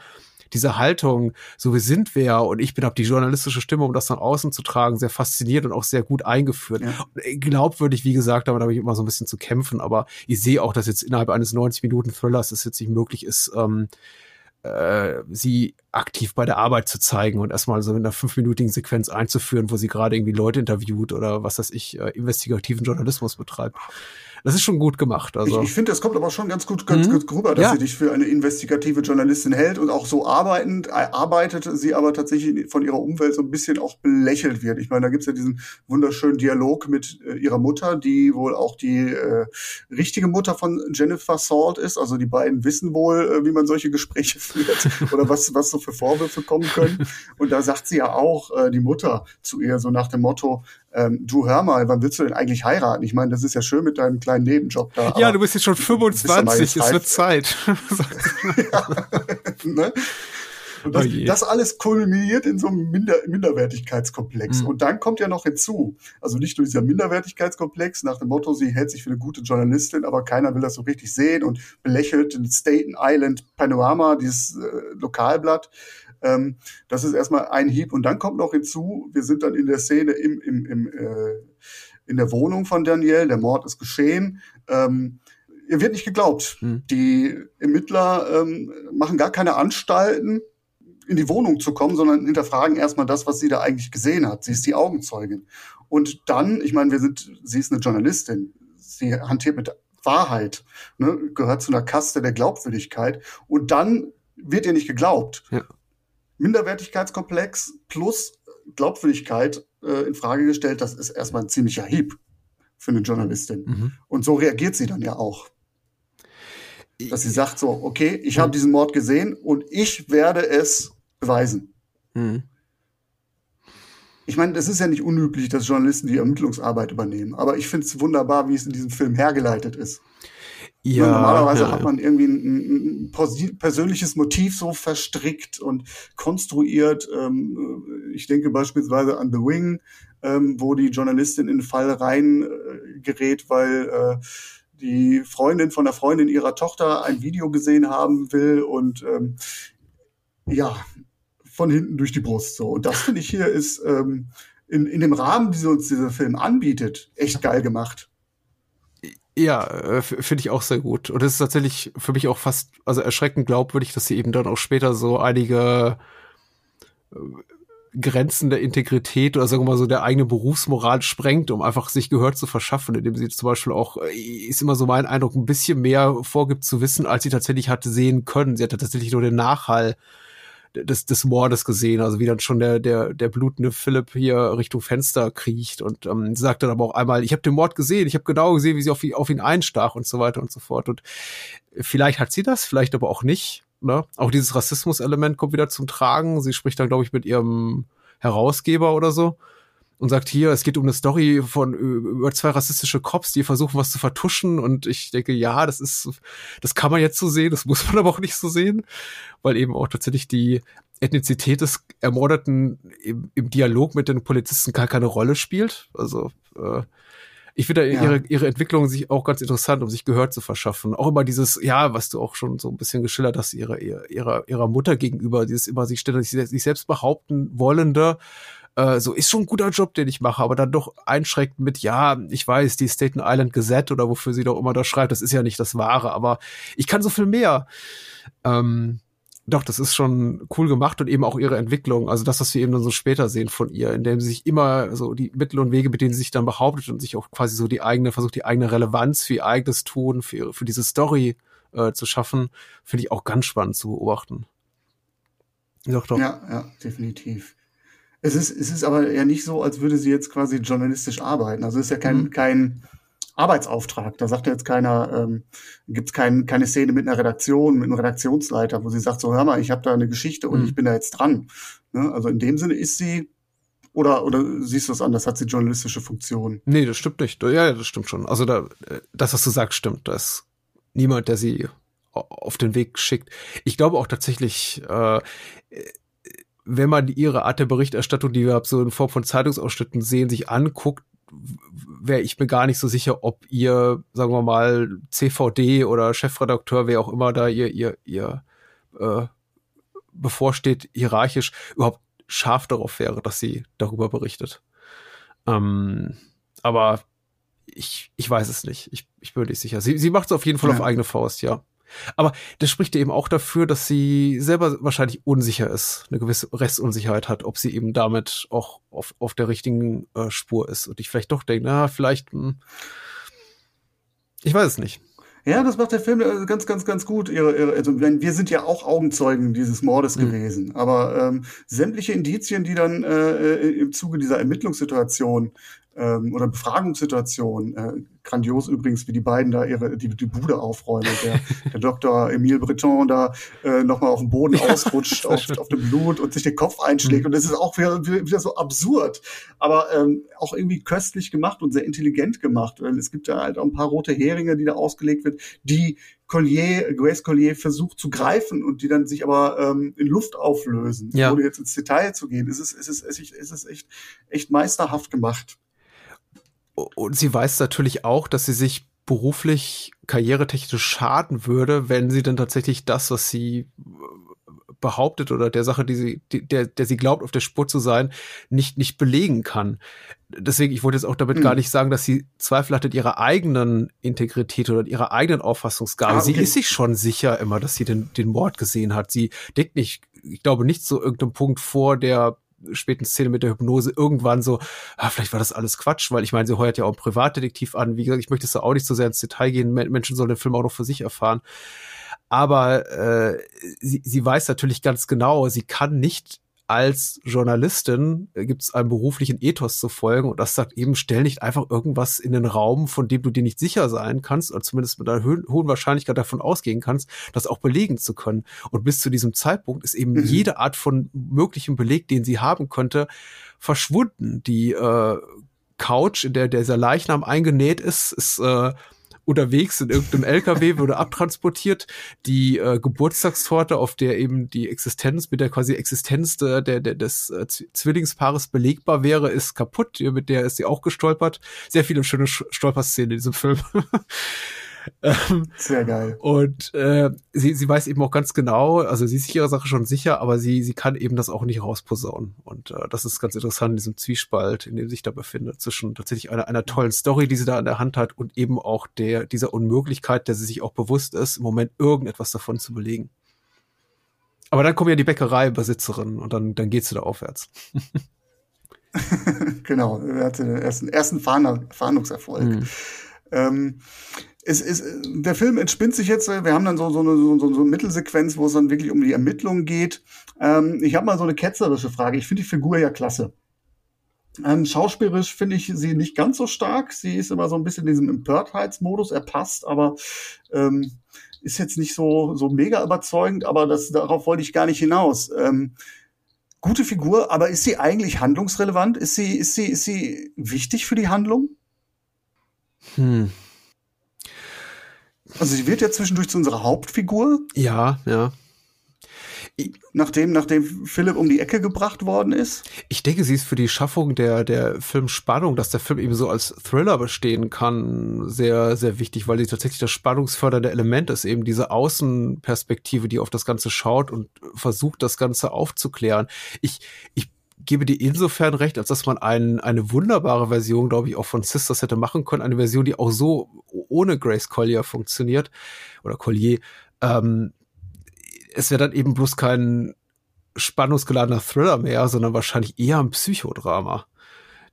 diese Haltung, so wie sind wir und ich bin ab die journalistische Stimme, um das nach außen zu tragen, sehr fasziniert und auch sehr gut eingeführt. Ja. Äh, glaubwürdig, wie gesagt, damit habe ich immer so ein bisschen zu kämpfen, aber ich sehe auch, dass jetzt innerhalb eines 90 Minuten Thrillers es jetzt nicht möglich ist, ähm, äh, sie aktiv bei der Arbeit zu zeigen und erstmal so in einer fünfminütigen Sequenz einzuführen, wo sie gerade irgendwie Leute interviewt oder was weiß ich, äh, investigativen Journalismus betreibt. Das ist schon gut gemacht. Also. Ich, ich finde, das kommt aber schon ganz gut, ganz mhm. gut rüber, dass ja. sie dich für eine investigative Journalistin hält und auch so arbeitend, äh, arbeitet sie aber tatsächlich von ihrer Umwelt so ein bisschen auch belächelt wird. Ich meine, da gibt's ja diesen wunderschönen Dialog mit äh, ihrer Mutter, die wohl auch die äh, richtige Mutter von Jennifer Salt ist. Also die beiden wissen wohl, äh, wie man solche Gespräche führt oder was, was so für Vorwürfe kommen können. Und da sagt sie ja auch, äh, die Mutter zu ihr, so nach dem Motto, ähm, du hör mal, wann willst du denn eigentlich heiraten? Ich meine, das ist ja schön mit deinem kleinen Nebenjob da. Ja, du bist jetzt schon 25, es wird Zeit. ja, ne? Und das, oh das, alles kulminiert in so einem Minder Minderwertigkeitskomplex. Mhm. Und dann kommt ja noch hinzu, also nicht nur dieser Minderwertigkeitskomplex nach dem Motto, sie hält sich für eine gute Journalistin, aber keiner will das so richtig sehen und belächelt den Staten Island Panorama, dieses äh, Lokalblatt. Ähm, das ist erstmal ein Hieb. Und dann kommt noch hinzu, wir sind dann in der Szene im, im, im, äh, in der Wohnung von Daniel, der Mord ist geschehen. Ähm, ihr wird nicht geglaubt. Hm. Die Ermittler ähm, machen gar keine Anstalten, in die Wohnung zu kommen, sondern hinterfragen erstmal das, was sie da eigentlich gesehen hat. Sie ist die Augenzeugin. Und dann, ich meine, wir sind, sie ist eine Journalistin. Sie hantiert mit Wahrheit, ne, gehört zu einer Kaste der Glaubwürdigkeit. Und dann wird ihr nicht geglaubt. Ja. Minderwertigkeitskomplex plus Glaubwürdigkeit äh, in Frage gestellt, das ist erstmal ein ziemlicher Hieb für eine Journalistin. Mhm. Und so reagiert sie dann ja auch. Dass sie sagt so, okay, ich mhm. habe diesen Mord gesehen und ich werde es beweisen. Mhm. Ich meine, es ist ja nicht unüblich, dass Journalisten die Ermittlungsarbeit übernehmen, aber ich finde es wunderbar, wie es in diesem Film hergeleitet ist. Ja, Normalerweise ja, hat man irgendwie ein, ein, persönliches Motiv so verstrickt und konstruiert. Ähm, ich denke beispielsweise an The Wing, ähm, wo die Journalistin in den Fall rein äh, gerät, weil äh, die Freundin von der Freundin ihrer Tochter ein Video gesehen haben will und ähm, ja, von hinten durch die Brust so. Und das finde ich hier ist ähm, in, in dem Rahmen, die uns dieser Film anbietet, echt geil gemacht. Ja, äh, finde ich auch sehr gut. Und es ist tatsächlich für mich auch fast, also erschreckend glaubwürdig, dass sie eben dann auch später so einige äh, Grenzen der Integrität oder sagen wir mal so der eigene Berufsmoral sprengt, um einfach sich Gehör zu verschaffen, indem sie zum Beispiel auch, äh, ist immer so mein Eindruck, ein bisschen mehr vorgibt zu wissen, als sie tatsächlich hatte sehen können. Sie hatte tatsächlich nur den Nachhall des, des Mordes gesehen, also wie dann schon der, der, der blutende Philipp hier Richtung Fenster kriecht und ähm, sagt dann aber auch einmal, ich habe den Mord gesehen, ich habe genau gesehen, wie sie auf, auf ihn einstach und so weiter und so fort. Und vielleicht hat sie das, vielleicht aber auch nicht. Ne? Auch dieses Rassismus-Element kommt wieder zum Tragen. Sie spricht dann, glaube ich, mit ihrem Herausgeber oder so und sagt hier, es geht um eine Story von über zwei rassistische Cops, die versuchen was zu vertuschen und ich denke, ja, das ist das kann man jetzt so sehen, das muss man aber auch nicht so sehen, weil eben auch tatsächlich die Ethnizität des Ermordeten im, im Dialog mit den Polizisten gar keine Rolle spielt. Also äh, ich finde ja. ihre, ihre Entwicklung sich auch ganz interessant, um sich Gehör zu verschaffen. Auch immer dieses, ja, was du auch schon so ein bisschen geschildert hast, ihrer, ihrer, ihrer Mutter gegenüber, dieses immer sich ständig sich selbst behaupten wollende, äh, so ist schon ein guter Job, den ich mache, aber dann doch einschränkt mit, ja, ich weiß, die Staten Island Gazette oder wofür sie doch immer da schreibt, das ist ja nicht das Wahre, aber ich kann so viel mehr. Ähm, doch, das ist schon cool gemacht und eben auch ihre Entwicklung, also das, was wir eben dann so später sehen von ihr, indem sie sich immer so die Mittel und Wege, mit denen sie sich dann behauptet und sich auch quasi so die eigene, versucht die eigene Relevanz für ihr eigenes Tun, für, ihre, für diese Story äh, zu schaffen, finde ich auch ganz spannend zu beobachten. Doch, doch. Ja, ja, definitiv. Es ist, es ist aber ja nicht so, als würde sie jetzt quasi journalistisch arbeiten. Also es ist ja kein, mhm. kein Arbeitsauftrag. Da sagt ja jetzt keiner, ähm, gibt es kein, keine Szene mit einer Redaktion, mit einem Redaktionsleiter, wo sie sagt, so hör mal, ich habe da eine Geschichte und mhm. ich bin da jetzt dran. Ne? Also in dem Sinne ist sie Oder, oder siehst du es anders? Hat sie journalistische Funktion? Nee, das stimmt nicht. Ja, das stimmt schon. Also da, das, was du sagst, stimmt. Da ist niemand, der sie auf den Weg schickt. Ich glaube auch tatsächlich, äh, wenn man ihre Art der Berichterstattung, die wir so in Form von Zeitungsausschnitten sehen, sich anguckt, wäre ich mir gar nicht so sicher, ob ihr, sagen wir mal, CVD oder Chefredakteur, wer auch immer da ihr, ihr, ihr äh, bevorsteht, hierarchisch überhaupt scharf darauf wäre, dass sie darüber berichtet. Ähm, aber ich, ich weiß es nicht. Ich, ich bin nicht sicher. Sie, sie macht es auf jeden Fall ja. auf eigene Faust, ja. Aber das spricht eben auch dafür, dass sie selber wahrscheinlich unsicher ist, eine gewisse Restunsicherheit hat, ob sie eben damit auch auf, auf der richtigen äh, Spur ist. Und ich vielleicht doch denke, na, vielleicht, mh, hm, ich weiß es nicht. Ja, das macht der Film ganz, ganz, ganz gut. Ihre, ihre, also wir sind ja auch Augenzeugen dieses Mordes mhm. gewesen, aber ähm, sämtliche Indizien, die dann äh, äh im Zuge dieser Ermittlungssituation ähm, oder Befragungssituation. Äh, grandios übrigens, wie die beiden da ihre die, die Bude aufräumen. Der, der Dr. Emile Breton da äh, nochmal auf dem Boden ausrutscht, auf, auf dem Blut und sich den Kopf einschlägt. Mhm. Und das ist auch wieder, wieder so absurd, aber ähm, auch irgendwie köstlich gemacht und sehr intelligent gemacht. Weil es gibt ja halt auch ein paar rote Heringe, die da ausgelegt wird, die Collier, Grace Collier versucht zu greifen und die dann sich aber ähm, in Luft auflösen. Ja. Ohne jetzt ins Detail zu gehen, ist es, ist es, ist es, ist echt, echt meisterhaft gemacht und sie weiß natürlich auch, dass sie sich beruflich, karrieretechnisch schaden würde, wenn sie dann tatsächlich das, was sie äh, behauptet oder der Sache, die sie, die, der, der sie glaubt, auf der Spur zu sein, nicht, nicht belegen kann. Deswegen, ich wollte jetzt auch damit mhm. gar nicht sagen, dass sie Zweifel hat in ihrer eigenen Integrität oder in ihrer eigenen Auffassungsgabe. Ah, okay. Sie ist sich schon sicher immer, dass sie den, den Mord gesehen hat. Sie denkt nicht, ich glaube nicht zu irgendeinem Punkt vor, der späten Szene mit der Hypnose irgendwann so, ah, vielleicht war das alles Quatsch, weil ich meine, sie heuert ja auch einen Privatdetektiv an. Wie gesagt, ich möchte es da auch nicht so sehr ins Detail gehen. Menschen sollen den Film auch noch für sich erfahren. Aber äh, sie, sie weiß natürlich ganz genau, sie kann nicht als Journalistin äh, gibt es einen beruflichen Ethos zu folgen und das sagt eben, stell nicht einfach irgendwas in den Raum, von dem du dir nicht sicher sein kannst oder zumindest mit einer hohen Wahrscheinlichkeit davon ausgehen kannst, das auch belegen zu können. Und bis zu diesem Zeitpunkt ist eben mhm. jede Art von möglichem Beleg, den sie haben könnte, verschwunden. Die äh, Couch, in der dieser Leichnam eingenäht ist, ist äh, unterwegs in irgendeinem LKW, wurde abtransportiert. Die äh, Geburtstagstorte, auf der eben die Existenz, mit der quasi Existenz der, der, des äh, Zwillingspaares belegbar wäre, ist kaputt. Mit der ist sie auch gestolpert. Sehr viele schöne Stolperszenen in diesem Film. Ähm, Sehr geil. Und äh, sie, sie weiß eben auch ganz genau, also sie ist sich ihrer Sache schon sicher, aber sie, sie kann eben das auch nicht rausposaunen. Und äh, das ist ganz interessant in diesem Zwiespalt, in dem sie sich da befindet, zwischen tatsächlich einer, einer tollen Story, die sie da an der Hand hat, und eben auch der, dieser Unmöglichkeit, der sie sich auch bewusst ist, im Moment irgendetwas davon zu belegen. Aber dann kommen ja die Bäckereibesitzerinnen und dann, dann geht's wieder aufwärts. genau, er hatte den ersten, ersten Fahndungserfolg. Mhm. Ähm, es ist, der Film entspinnt sich jetzt, wir haben dann so, so, eine, so, so eine Mittelsequenz, wo es dann wirklich um die Ermittlungen geht. Ähm, ich habe mal so eine ketzerische Frage. Ich finde die Figur ja klasse. Ähm, schauspielerisch finde ich sie nicht ganz so stark. Sie ist immer so ein bisschen in diesem Empörtheitsmodus. Er passt, aber ähm, ist jetzt nicht so, so mega überzeugend, aber das, darauf wollte ich gar nicht hinaus. Ähm, gute Figur, aber ist sie eigentlich handlungsrelevant? Ist sie, ist sie, ist sie wichtig für die Handlung? Hm. Also sie wird ja zwischendurch zu unserer Hauptfigur. Ja, ja. Nachdem, nachdem Philipp um die Ecke gebracht worden ist? Ich denke, sie ist für die Schaffung der, der Filmspannung, dass der Film eben so als Thriller bestehen kann, sehr, sehr wichtig, weil sie tatsächlich das spannungsfördernde Element ist, eben diese Außenperspektive, die auf das Ganze schaut und versucht, das Ganze aufzuklären. Ich, ich gebe dir insofern recht, als dass man ein, eine wunderbare Version, glaube ich, auch von Sisters hätte machen können. Eine Version, die auch so ohne Grace Collier funktioniert oder Collier. Ähm, es wäre dann eben bloß kein spannungsgeladener Thriller mehr, sondern wahrscheinlich eher ein Psychodrama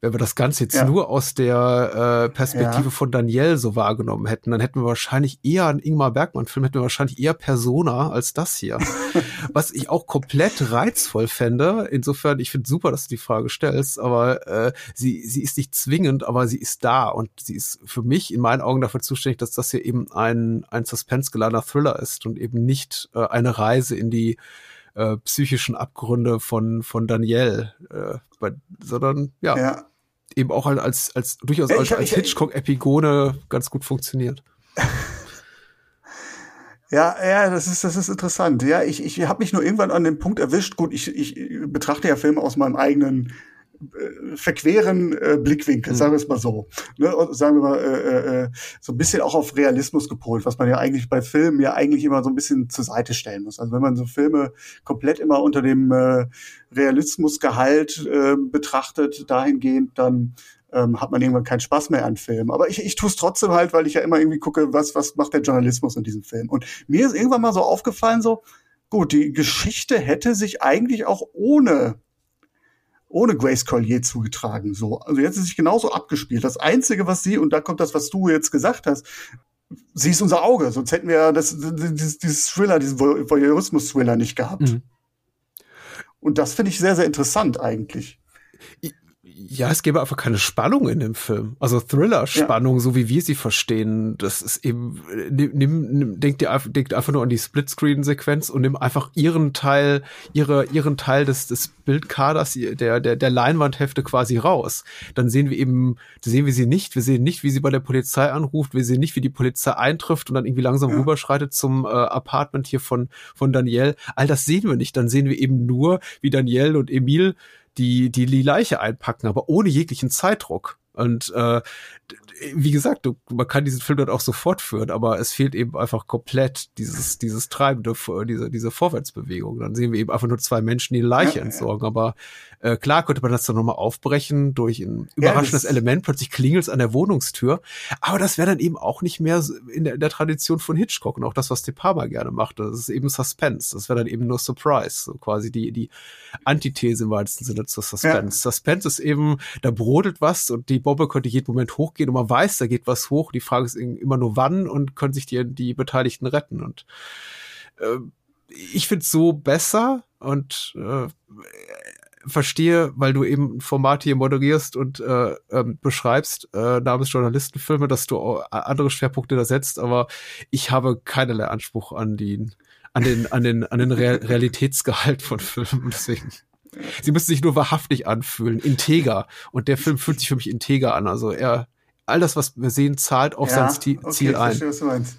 wenn wir das Ganze jetzt ja. nur aus der äh, Perspektive ja. von Danielle so wahrgenommen hätten, dann hätten wir wahrscheinlich eher einen Ingmar Bergmann-Film, hätten wir wahrscheinlich eher Persona als das hier. Was ich auch komplett reizvoll fände. Insofern, ich finde super, dass du die Frage stellst, aber äh, sie, sie ist nicht zwingend, aber sie ist da und sie ist für mich in meinen Augen dafür zuständig, dass das hier eben ein, ein Suspense-geladener Thriller ist und eben nicht äh, eine Reise in die äh, psychischen Abgründe von, von Danielle, äh, bei, sondern ja, ja, eben auch als, als durchaus als, als Hitchcock-Epigone ganz gut funktioniert. Ja, ja, das ist, das ist interessant. Ja, ich, ich habe mich nur irgendwann an dem Punkt erwischt. Gut, ich, ich betrachte ja Filme aus meinem eigenen äh, verqueren äh, Blickwinkel, mhm. sagen wir es mal so. Ne? sagen wir mal, äh, äh, äh, so ein bisschen auch auf Realismus gepolt, was man ja eigentlich bei Filmen ja eigentlich immer so ein bisschen zur Seite stellen muss. Also wenn man so Filme komplett immer unter dem äh, Realismusgehalt äh, betrachtet, dahingehend, dann ähm, hat man irgendwann keinen Spaß mehr an Filmen. Aber ich, ich tue es trotzdem halt, weil ich ja immer irgendwie gucke, was, was macht der Journalismus in diesem Film. Und mir ist irgendwann mal so aufgefallen, so, gut, die Geschichte hätte sich eigentlich auch ohne ohne Grace Collier zugetragen. So, also jetzt ist sich genauso abgespielt. Das Einzige, was sie und da kommt das, was du jetzt gesagt hast, sie ist unser Auge. Sonst hätten wir das, dieses, dieses Thriller, diesen Voyeurismus-Thriller nicht gehabt. Mhm. Und das finde ich sehr, sehr interessant eigentlich ja, es gäbe einfach keine Spannung in dem Film. Also Thriller-Spannung, ja. so wie wir sie verstehen. Das ist eben, nimm, nimm, denk dir einfach, denk einfach nur an die Splitscreen-Sequenz und nimm einfach ihren Teil, ihre, ihren Teil des, des Bildkaders, der, der, der Leinwandhefte quasi raus. Dann sehen wir eben, sehen wir sie nicht. Wir sehen nicht, wie sie bei der Polizei anruft. Wir sehen nicht, wie die Polizei eintrifft und dann irgendwie langsam ja. rüberschreitet zum äh, Apartment hier von, von Danielle. All das sehen wir nicht. Dann sehen wir eben nur, wie Danielle und Emil die, die, die Leiche einpacken, aber ohne jeglichen Zeitdruck. Und äh, wie gesagt, du, man kann diesen Film dort auch so fortführen, aber es fehlt eben einfach komplett dieses, dieses treibende, diese, diese Vorwärtsbewegung. Dann sehen wir eben einfach nur zwei Menschen, die eine Leiche ja, entsorgen. Ja. Aber äh, klar könnte man das dann nochmal aufbrechen durch ein überraschendes ja, Element. Plötzlich klingelt es an der Wohnungstür. Aber das wäre dann eben auch nicht mehr in der, in der, Tradition von Hitchcock und auch das, was De Palma gerne macht. Das ist eben Suspense. Das wäre dann eben nur Surprise. So quasi die, die Antithese im weitesten Sinne zur Suspense. Suspense ist eben, da brodelt was und die Bombe könnte jeden Moment hochgehen und man weiß, da geht was hoch. Die Frage ist immer nur wann und können sich die, die Beteiligten retten. Und äh, ich finde so besser und äh, verstehe, weil du eben ein Format hier moderierst und äh, ähm, beschreibst, äh, namens Journalistenfilme, dass du andere Schwerpunkte da setzt, aber ich habe keinerlei Anspruch an den, an den, an den, an den Real Realitätsgehalt von Filmen. Deswegen. Sie müssen sich nur wahrhaftig anfühlen, integer. Und der Film fühlt sich für mich integer an. Also er, all das, was wir sehen, zahlt auf ja, sein Ziel okay, ein. Verstehe, was du meinst.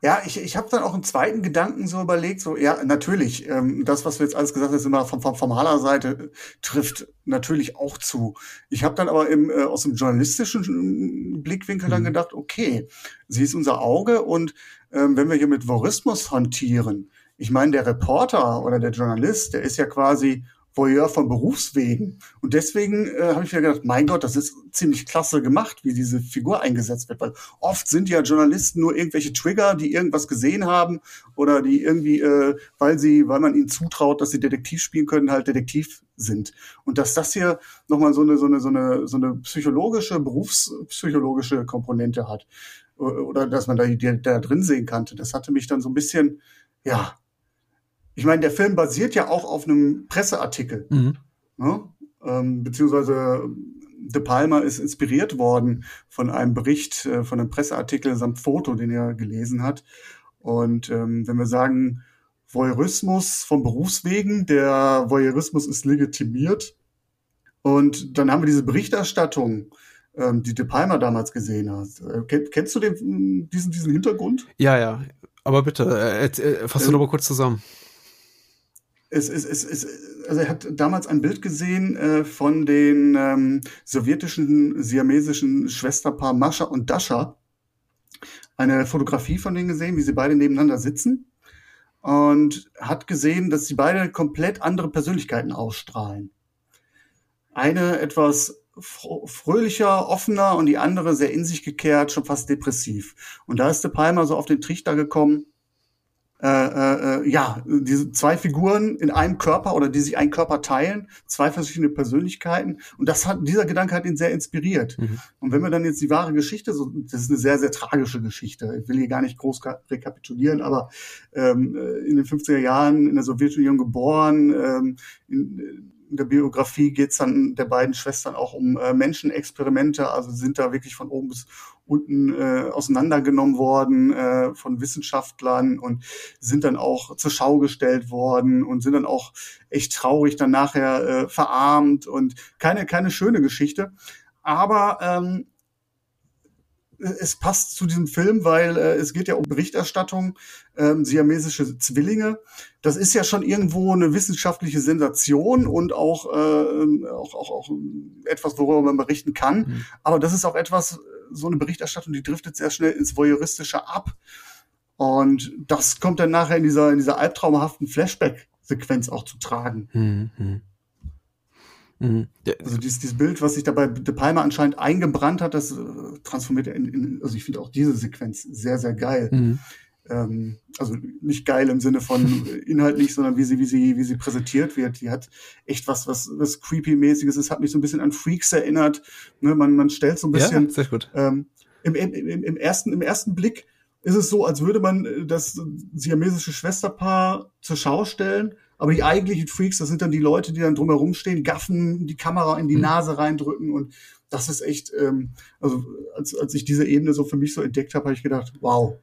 Ja, ich, ich habe dann auch einen zweiten Gedanken so überlegt, so, ja, natürlich, ähm, das, was wir jetzt alles gesagt haben, ist immer von, von formaler Seite, äh, trifft natürlich auch zu. Ich habe dann aber im, äh, aus dem journalistischen äh, Blickwinkel mhm. dann gedacht, okay, sie ist unser Auge und ähm, wenn wir hier mit Vorismus hantieren, ich meine, der Reporter oder der Journalist, der ist ja quasi Voyeur von Berufswegen. Und deswegen äh, habe ich mir gedacht, mein Gott, das ist ziemlich klasse gemacht, wie diese Figur eingesetzt wird. Weil oft sind ja Journalisten nur irgendwelche Trigger, die irgendwas gesehen haben oder die irgendwie, äh, weil sie, weil man ihnen zutraut, dass sie Detektiv spielen können, halt Detektiv sind. Und dass das hier nochmal so eine, so eine, so eine, so eine psychologische, berufspsychologische Komponente hat. Oder dass man da, da drin sehen kannte. Das hatte mich dann so ein bisschen, ja, ich meine, der Film basiert ja auch auf einem Presseartikel. Mhm. Ne? Ähm, beziehungsweise De Palma ist inspiriert worden von einem Bericht, äh, von einem Presseartikel samt Foto, den er gelesen hat. Und ähm, wenn wir sagen, Voyeurismus von Berufswegen, der Voyeurismus ist legitimiert. Und dann haben wir diese Berichterstattung, ähm, die De Palma damals gesehen hat. Äh, kennst du den, diesen, diesen Hintergrund? Ja, ja. Aber bitte, äh, äh, fass du äh, noch mal kurz zusammen es, es, es, es, also er hat damals ein Bild gesehen äh, von den ähm, sowjetischen siamesischen Schwesterpaar Mascha und Dasha. Eine Fotografie von denen gesehen, wie sie beide nebeneinander sitzen. Und hat gesehen, dass sie beide komplett andere Persönlichkeiten ausstrahlen. Eine etwas fröhlicher, offener und die andere sehr in sich gekehrt, schon fast depressiv. Und da ist De Palma so auf den Trichter gekommen, äh, äh, ja, diese zwei Figuren in einem Körper oder die sich einen Körper teilen, zwei verschiedene Persönlichkeiten. Und das hat, dieser Gedanke hat ihn sehr inspiriert. Mhm. Und wenn wir dann jetzt die wahre Geschichte, so, das ist eine sehr, sehr tragische Geschichte. Ich will hier gar nicht groß rekapitulieren, aber ähm, in den 50er Jahren in der Sowjetunion geboren, ähm, in, in der Biografie geht es dann der beiden Schwestern auch um äh, Menschenexperimente, also sind da wirklich von oben bis unten äh, auseinandergenommen worden äh, von Wissenschaftlern und sind dann auch zur Schau gestellt worden und sind dann auch echt traurig dann nachher äh, verarmt und keine, keine schöne Geschichte. Aber ähm, es passt zu diesem Film, weil äh, es geht ja um Berichterstattung, ähm, siamesische Zwillinge. Das ist ja schon irgendwo eine wissenschaftliche Sensation und auch, äh, auch, auch, auch etwas, worüber man berichten kann. Mhm. Aber das ist auch etwas, so eine Berichterstattung, die driftet sehr schnell ins Voyeuristische ab. Und das kommt dann nachher in dieser, in dieser albtraumhaften Flashback-Sequenz auch zu tragen. Mhm. Mhm. Also dieses, dieses Bild, was sich da bei De Palma anscheinend eingebrannt hat, das äh, transformiert er in, in also ich finde auch diese Sequenz sehr, sehr geil. Mhm. Ähm, also nicht geil im Sinne von inhaltlich, sondern wie sie, wie sie, wie sie präsentiert wird. Die hat echt was, was, was creepy-mäßiges. Es hat mich so ein bisschen an Freaks erinnert. Ne, man, man stellt so ein bisschen. Ja, sehr gut. Ähm, im, im, im, im, ersten, Im ersten Blick ist es so, als würde man das siamesische Schwesterpaar zur Schau stellen aber die eigentlichen Freaks, das sind dann die Leute, die dann drumherum stehen, gaffen, die Kamera in die mhm. Nase reindrücken und das ist echt, ähm, also als, als ich diese Ebene so für mich so entdeckt habe, habe ich gedacht, wow,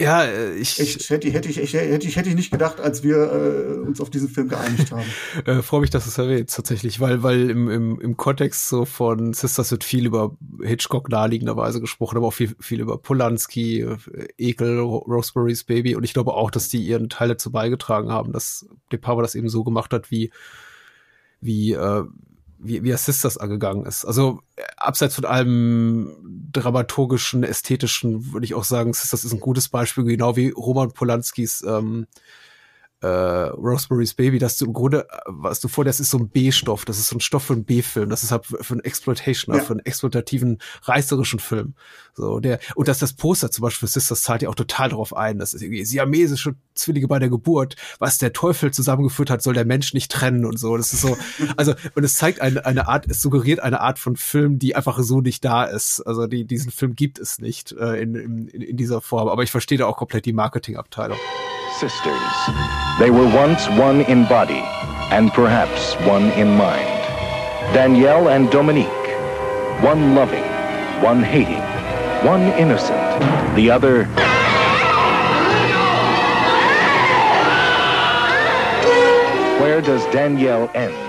ja, äh, ich echt, hätte, hätte, ich, hätte, ich, hätte ich nicht gedacht, als wir äh, uns auf diesen Film geeinigt haben. äh, Freue mich, dass du es erwähnst, tatsächlich, weil, weil im, im, im Kontext so von Sisters wird viel über Hitchcock naheliegenderweise gesprochen, aber auch viel, viel über Polanski, äh, Ekel, Rosemary's Baby und ich glaube auch, dass die ihren Teil dazu beigetragen haben, dass De Palma das eben so gemacht hat, wie wie, äh, wie, wie Sisters angegangen ist. Also äh, abseits von allem dramaturgischen, ästhetischen, würde ich auch sagen, Sisters ist ein gutes Beispiel, genau wie Roman Polanskis ähm, äh, Rosemary's Baby, dass du im Grunde, was du vor, das ist so ein B-Stoff, das ist so ein Stoff für einen B-Film, das ist halt für einen Exploitation, ja. für einen exploitativen, reißerischen Film. So, der, und dass das Poster zum Beispiel für Sisters zahlt ja auch total darauf ein, das ist irgendwie siamesische Zwillinge bei der Geburt, was der Teufel zusammengeführt hat, soll der Mensch nicht trennen und so. Das ist so, also, und es zeigt eine, eine Art, es suggeriert eine Art von Film, die einfach so nicht da ist. Also, die, diesen Film gibt es nicht äh, in, in, in dieser Form. Aber ich verstehe da auch komplett die Marketingabteilung. Sisters. They were once one in body, and perhaps one in mind. Danielle and Dominique, one loving, one hating, one innocent, the other... Where does Danielle end?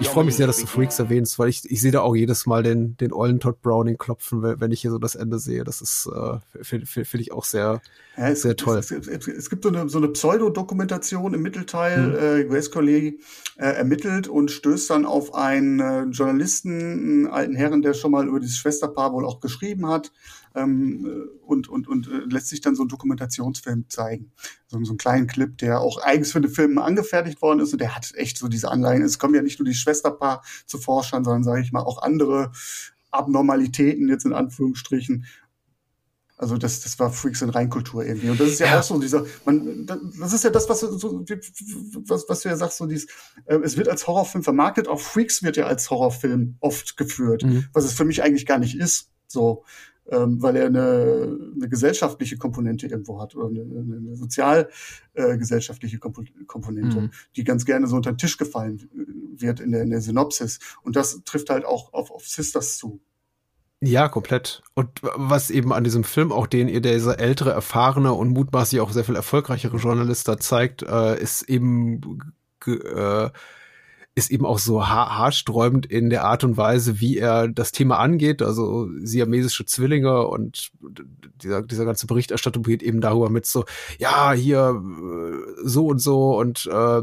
Ich freue mich sehr, dass du Freaks erwähnst, weil ich, ich sehe da auch jedes Mal den, den ollen Todd Browning klopfen, wenn ich hier so das Ende sehe. Das ist, äh, finde find ich auch sehr, ja, es, sehr toll. Es, es, es, gibt so eine, so eine Pseudodokumentation im Mittelteil. Hm. Äh, US-Kollege äh, ermittelt und stößt dann auf einen äh, Journalisten, einen alten Herren, der schon mal über dieses Schwesterpaar wohl auch geschrieben hat ähm, und, und, und äh, lässt sich dann so einen Dokumentationsfilm zeigen. So, so einen kleinen Clip, der auch eigens für den Film angefertigt worden ist und der hat echt so diese Anleihen. Es kommen ja nicht nur die Schwesterpaar zu Forschern, sondern sage ich mal auch andere Abnormalitäten jetzt in Anführungsstrichen. Also das, das war Freaks in Reinkultur irgendwie. Und das ist ja, ja. auch so dieser, man, das ist ja das, was, so, was, was du ja sagst, so dieses, äh, es wird als Horrorfilm vermarktet, auch Freaks wird ja als Horrorfilm oft geführt, mhm. was es für mich eigentlich gar nicht ist. So, ähm, weil er eine, eine gesellschaftliche Komponente irgendwo hat oder eine, eine sozialgesellschaftliche äh, Komponente, mhm. die ganz gerne so unter den Tisch gefallen wird in der, in der Synopsis. Und das trifft halt auch auf, auf Sisters zu. Ja, komplett. Und was eben an diesem Film auch den ihr dieser ältere, erfahrene und mutmaßlich auch sehr viel erfolgreichere Journalist da zeigt, äh, ist eben äh, ist eben auch so ha haarsträubend in der Art und Weise, wie er das Thema angeht. Also siamesische Zwillinge und dieser, dieser ganze Berichterstattung geht eben darüber mit so, ja, hier äh, so und so und äh,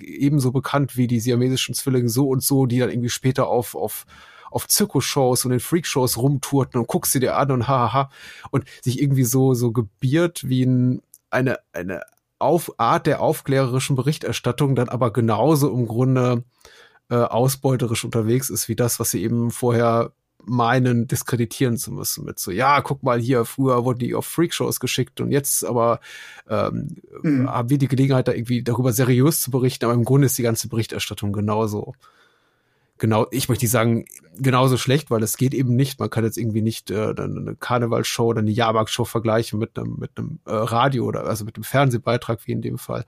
ebenso bekannt wie die siamesischen Zwillinge so und so, die dann irgendwie später auf, auf auf Zirkusshows und in Freakshows rumtourten und guckst sie dir an und hahaha und sich irgendwie so so gebiert wie ein, eine eine auf Art der aufklärerischen Berichterstattung dann aber genauso im Grunde äh, ausbeuterisch unterwegs ist wie das, was sie eben vorher meinen, diskreditieren zu müssen mit so, ja, guck mal hier, früher wurden die auf Freakshows geschickt und jetzt aber ähm, mhm. haben wir die Gelegenheit, da irgendwie darüber seriös zu berichten, aber im Grunde ist die ganze Berichterstattung genauso genau, ich möchte nicht sagen, genauso schlecht, weil es geht eben nicht. Man kann jetzt irgendwie nicht äh, eine Karnevalshow oder eine Jahrmarktshow vergleichen mit einem, mit einem äh, Radio oder also mit einem Fernsehbeitrag wie in dem Fall.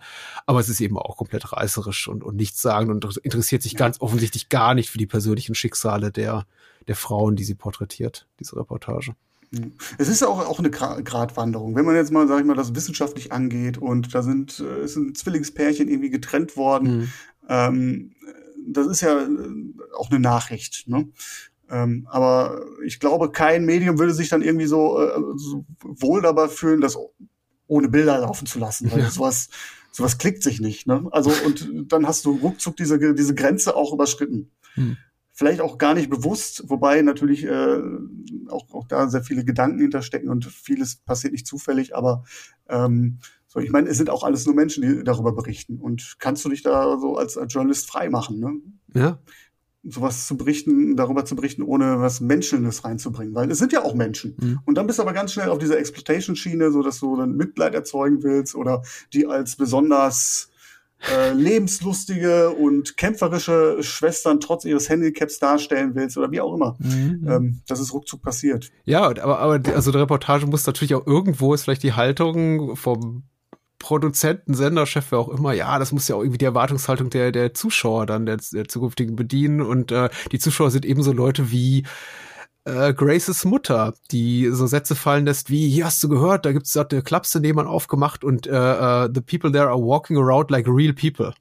Aber es ist eben auch komplett reißerisch und, und nichts sagen und interessiert sich ganz offensichtlich gar nicht für die persönlichen Schicksale der, der Frauen, die sie porträtiert, diese Reportage. Es ist auch, auch eine Gratwanderung. Wenn man jetzt mal, sag ich mal, das wissenschaftlich angeht und da sind, äh, es sind Zwillingspärchen irgendwie getrennt worden, mhm. ähm, das ist ja äh, auch eine Nachricht. Ne? Ähm, aber ich glaube, kein Medium würde sich dann irgendwie so, äh, so wohl dabei fühlen, das ohne Bilder laufen zu lassen. Weil ja. sowas, sowas klickt sich nicht. Ne? Also und dann hast du ruckzuck diese, diese Grenze auch überschritten. Hm. Vielleicht auch gar nicht bewusst, wobei natürlich äh, auch, auch da sehr viele Gedanken hinterstecken und vieles passiert nicht zufällig, aber ähm, so, ich meine, es sind auch alles nur Menschen, die darüber berichten. Und kannst du dich da so als, als Journalist frei machen, ne? Ja. Sowas zu berichten, darüber zu berichten, ohne was Menschliches reinzubringen. Weil es sind ja auch Menschen. Mhm. Und dann bist du aber ganz schnell auf dieser Exploitation-Schiene, so dass du dann Mitleid erzeugen willst oder die als besonders äh, lebenslustige und kämpferische Schwestern trotz ihres Handicaps darstellen willst oder wie auch immer. Mhm. Ähm, das ist ruckzuck passiert. Ja, aber, aber also die Reportage muss natürlich auch irgendwo ist vielleicht die Haltung vom Produzenten, Senderchef, wer auch immer, ja, das muss ja auch irgendwie die Erwartungshaltung der, der Zuschauer dann, der, der zukünftigen bedienen. Und äh, die Zuschauer sind ebenso Leute wie äh, Graces Mutter, die so Sätze fallen lässt wie, hier hast du gehört, da gibt's da der Klapse nebenan aufgemacht und äh, uh, the people there are walking around like real people.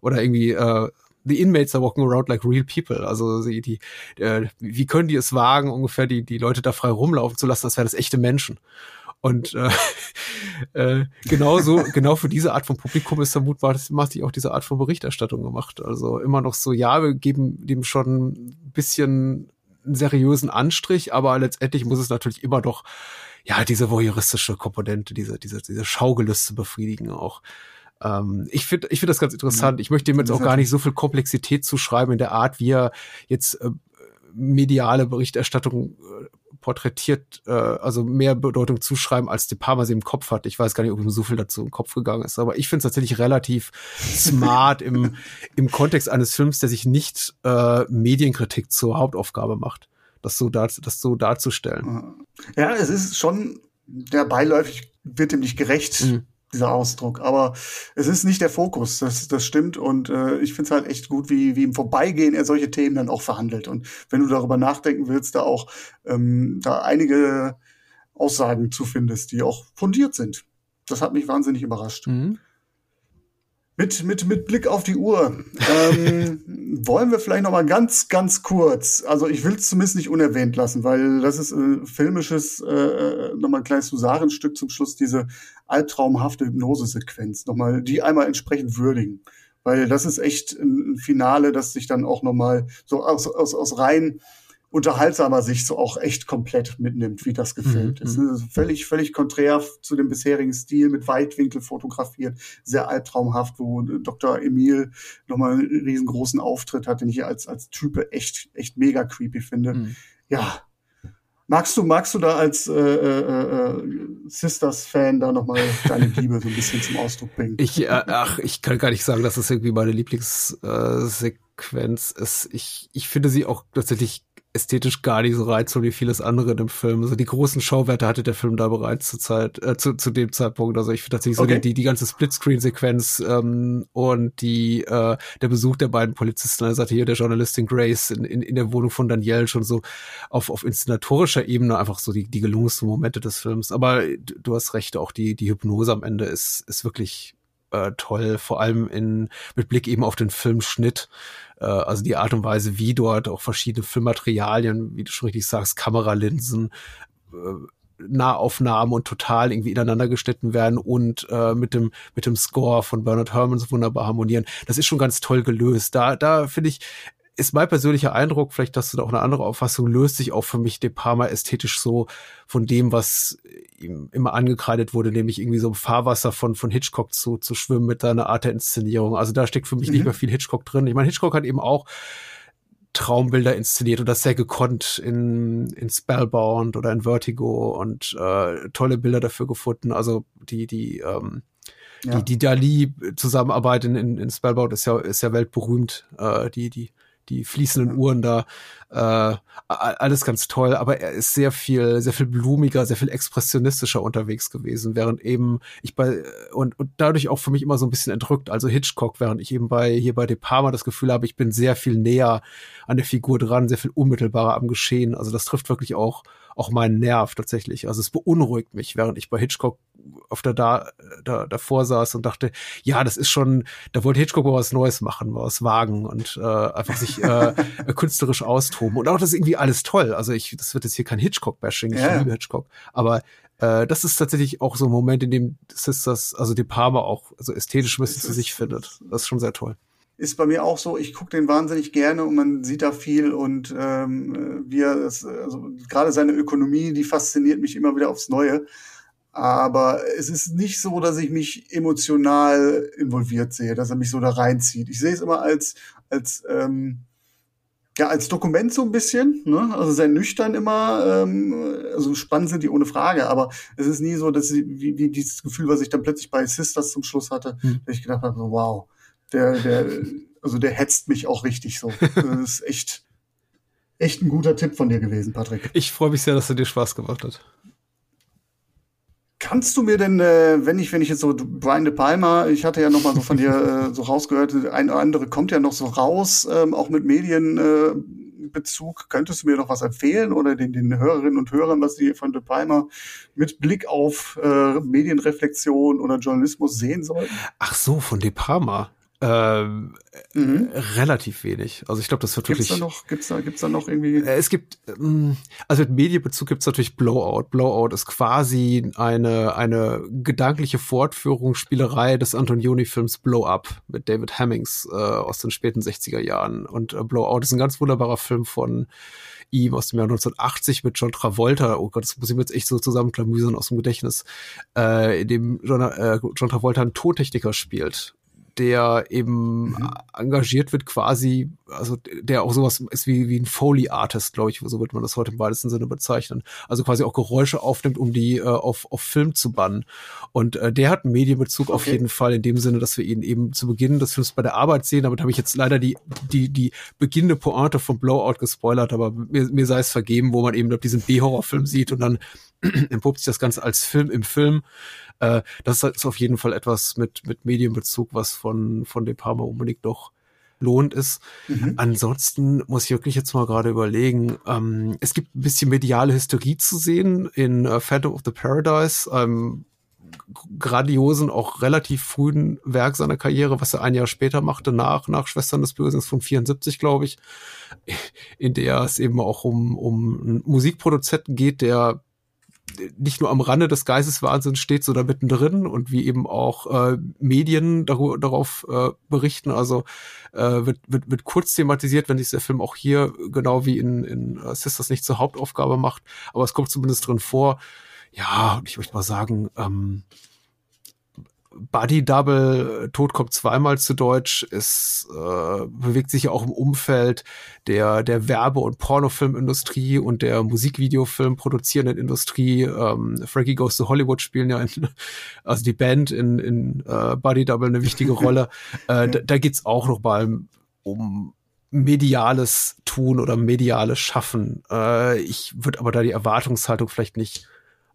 Oder irgendwie, äh, the inmates are walking around like real people. Also die, die äh, wie können die es wagen, ungefähr die, die Leute da frei rumlaufen zu lassen, als wären das echte Menschen. Und äh, äh, genauso, genau für diese Art von Publikum ist mutmaßlich auch diese Art von Berichterstattung gemacht. Also immer noch so, ja, wir geben dem schon ein bisschen einen seriösen Anstrich, aber letztendlich muss es natürlich immer noch ja diese voyeuristische Komponente, diese diese diese Schaugelüste befriedigen auch. Ähm, ich finde ich finde das ganz interessant. Ich möchte dem jetzt auch gar nicht so viel Komplexität zuschreiben in der Art, wie er jetzt äh, mediale Berichterstattung äh, porträtiert, äh, also mehr Bedeutung zuschreiben, als De Palma sie im Kopf hat. Ich weiß gar nicht, ob ihm so viel dazu im Kopf gegangen ist, aber ich finde es tatsächlich relativ smart im, im Kontext eines Films, der sich nicht äh, Medienkritik zur Hauptaufgabe macht, das so, dar das so darzustellen. Ja, es ist schon, der beiläufig wird ihm nicht gerecht. Mhm dieser Ausdruck. Aber es ist nicht der Fokus, das, das stimmt. Und äh, ich finde es halt echt gut, wie, wie im Vorbeigehen er solche Themen dann auch verhandelt. Und wenn du darüber nachdenken willst, da auch ähm, da einige Aussagen zu findest, die auch fundiert sind. Das hat mich wahnsinnig überrascht. Mhm. Mit, mit, mit Blick auf die Uhr ähm, wollen wir vielleicht noch mal ganz, ganz kurz. Also ich will es zumindest nicht unerwähnt lassen, weil das ist äh, filmisches, äh, äh noch mal ein kleines Husarenstück zum Schluss, diese albtraumhafte Hypnosesequenz. Noch mal die einmal entsprechend würdigen. Weil das ist echt ein Finale, das sich dann auch noch mal so aus, aus, aus rein unterhaltsamer Sicht so auch echt komplett mitnimmt, wie das gefilmt mhm. ist. Also völlig, völlig konträr zu dem bisherigen Stil, mit Weitwinkel fotografiert, sehr albtraumhaft, wo Dr. Emil nochmal einen riesengroßen Auftritt hat, den ich als, als Type echt, echt mega creepy finde. Mhm. Ja. Magst du, magst du da als äh, äh, äh, Sisters-Fan da nochmal deine Liebe so ein bisschen zum Ausdruck bringen? Ich, äh, ach, ich kann gar nicht sagen, dass das irgendwie meine Lieblingssequenz ist. Ich, ich finde sie auch tatsächlich ästhetisch gar nicht so reizvoll wie vieles andere in dem Film. Also die großen Schauwerte hatte der Film da bereits zur Zeit, äh, zu, zu dem Zeitpunkt. Also ich finde tatsächlich okay. so die, die, die ganze Splitscreen-Sequenz ähm, und die äh, der Besuch der beiden Polizisten, also hier der Journalistin Grace in, in, in der Wohnung von Danielle schon so auf, auf inszenatorischer Ebene einfach so die, die gelungensten Momente des Films. Aber du hast recht, auch die, die Hypnose am Ende ist, ist wirklich äh, toll, vor allem in mit Blick eben auf den Filmschnitt. Äh, also die Art und Weise, wie dort auch verschiedene Filmmaterialien, wie du schon richtig sagst, Kameralinsen, äh, Nahaufnahmen und total irgendwie ineinander geschnitten werden und äh, mit dem mit dem Score von Bernard Herrmann so wunderbar harmonieren. Das ist schon ganz toll gelöst. Da da finde ich ist mein persönlicher Eindruck, vielleicht hast du da auch eine andere Auffassung, löst sich auch für mich De Palma ästhetisch so von dem, was ihm immer angekreidet wurde, nämlich irgendwie so im Fahrwasser von, von Hitchcock zu, zu schwimmen mit seiner Art der Inszenierung. Also da steckt für mich mhm. nicht mehr viel Hitchcock drin. Ich meine, Hitchcock hat eben auch Traumbilder inszeniert und das sehr gekonnt in, in Spellbound oder in Vertigo und äh, tolle Bilder dafür gefunden. Also die, die, ähm, ja. die, die Dali-Zusammenarbeit in, in, in Spellbound ist ja, ist ja weltberühmt. Äh, die, die die fließenden Uhren da, äh, alles ganz toll, aber er ist sehr viel, sehr viel blumiger, sehr viel expressionistischer unterwegs gewesen, während eben ich bei, und, und dadurch auch für mich immer so ein bisschen entrückt, also Hitchcock, während ich eben bei, hier bei De Palma das Gefühl habe, ich bin sehr viel näher an der Figur dran, sehr viel unmittelbarer am Geschehen, also das trifft wirklich auch auch meinen Nerv tatsächlich. Also es beunruhigt mich, während ich bei Hitchcock auf der da, da davor saß und dachte, ja, das ist schon, da wollte Hitchcock mal was Neues machen, mal was wagen und äh, einfach sich äh, künstlerisch austoben. Und auch das ist irgendwie alles toll. Also ich, das wird jetzt hier kein Hitchcock-Bashing, ich ja. liebe Hitchcock. Aber äh, das ist tatsächlich auch so ein Moment, in dem Sisters, also die Parma auch so ästhetisch ein bisschen zu sich findet. Das ist schon sehr toll ist bei mir auch so, ich gucke den wahnsinnig gerne und man sieht da viel und ähm, wie er es, also gerade seine Ökonomie, die fasziniert mich immer wieder aufs Neue. Aber es ist nicht so, dass ich mich emotional involviert sehe, dass er mich so da reinzieht. Ich sehe es immer als, als, ähm, ja, als Dokument so ein bisschen, ne? also sehr nüchtern immer, ähm, also spannend sind die ohne Frage, aber es ist nie so, dass sie, wie, wie dieses Gefühl, was ich dann plötzlich bei Sisters zum Schluss hatte, hm. dass ich gedacht habe, wow, der, der, also der hetzt mich auch richtig so. Das ist echt, echt ein guter Tipp von dir gewesen, Patrick. Ich freue mich sehr, dass er dir Spaß gemacht hat. Kannst du mir denn, äh, wenn ich, wenn ich jetzt so Brian De Palma, ich hatte ja noch mal so von dir äh, so rausgehört, ein oder andere kommt ja noch so raus, ähm, auch mit Medienbezug. Äh, Könntest du mir noch was empfehlen oder den, den Hörerinnen und Hörern, was die von De Palma mit Blick auf äh, Medienreflexion oder Journalismus sehen sollten? Ach so, von De Palma. Ähm, mhm. relativ wenig. Also ich glaube, das wird gibt's wirklich. Da noch, gibt's da, gibt's da noch irgendwie? Äh, es gibt, ähm, also mit Medienbezug gibt's natürlich Blowout. Blowout ist quasi eine eine gedankliche Fortführung, Spielerei des Antonioni-Films Blow Up mit David Hemmings äh, aus den späten 60er Jahren. Und äh, Blowout ist ein ganz wunderbarer Film von ihm aus dem Jahr 1980 mit John Travolta. Oh Gott, das muss ich mir jetzt echt so zusammenklamüsern aus dem Gedächtnis, äh, in dem John, äh, John Travolta einen Tontechniker spielt der eben mhm. engagiert wird quasi, also der auch sowas ist wie, wie ein Foley-Artist, glaube ich, so wird man das heute im weitesten Sinne bezeichnen. Also quasi auch Geräusche aufnimmt, um die äh, auf, auf Film zu bannen. Und äh, der hat einen Medienbezug okay. auf jeden Fall in dem Sinne, dass wir ihn eben zu Beginn des Films bei der Arbeit sehen. Damit habe ich jetzt leider die, die, die beginnende Pointe vom Blowout gespoilert, aber mir, mir sei es vergeben, wo man eben diesen B-Horror-Film sieht und dann entpuppt sich das Ganze als Film im Film. Äh, das ist auf jeden Fall etwas mit, mit Medienbezug, was von, von De Palma unbedingt doch lohnt ist. Mhm. Ansonsten muss ich wirklich jetzt mal gerade überlegen, ähm, es gibt ein bisschen mediale Hysterie zu sehen in äh, Phantom of the Paradise, ähm, grandiosen, auch relativ frühen Werk seiner Karriere, was er ein Jahr später machte, nach, nach Schwestern des Bösen von 74, glaube ich, in der es eben auch um, um einen Musikproduzenten geht, der nicht nur am Rande des Geisteswahnsinns steht, sondern mittendrin und wie eben auch äh, Medien dar darauf äh, berichten. Also äh, wird, wird, wird kurz thematisiert, wenn sich der Film auch hier genau wie in, in uh, Sisters nicht zur Hauptaufgabe macht, aber es kommt zumindest drin vor. Ja, ich möchte mal sagen, ähm, Body Double, Tod kommt zweimal zu Deutsch, es äh, bewegt sich ja auch im Umfeld der, der Werbe- und Pornofilmindustrie und der Musikvideofilm produzierenden Industrie. Ähm, Frankie Goes to Hollywood spielen ja, in, also die Band in, in äh, Body Double eine wichtige Rolle. äh, da, da geht's auch noch mal um mediales Tun oder mediales Schaffen. Äh, ich würde aber da die Erwartungshaltung vielleicht nicht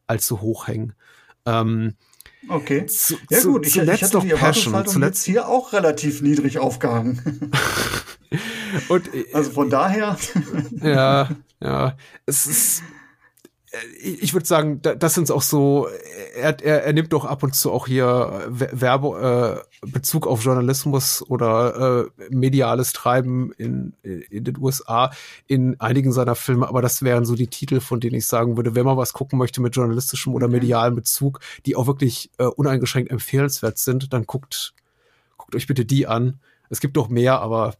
allzu hoch hängen. Ähm, Okay. Zu, ja zu, gut, ich, ich hatte die Erwartungshaltung zuletzt hier auch relativ niedrig aufgehangen. Und, also von daher. ja, ja. Es ist ich würde sagen, das sind auch so, er, er, er nimmt doch ab und zu auch hier Werbe, äh, Bezug auf Journalismus oder äh, mediales Treiben in, in den USA in einigen seiner Filme, aber das wären so die Titel, von denen ich sagen würde, wenn man was gucken möchte mit journalistischem oder medialem Bezug, die auch wirklich äh, uneingeschränkt empfehlenswert sind, dann guckt, guckt euch bitte die an. Es gibt doch mehr, aber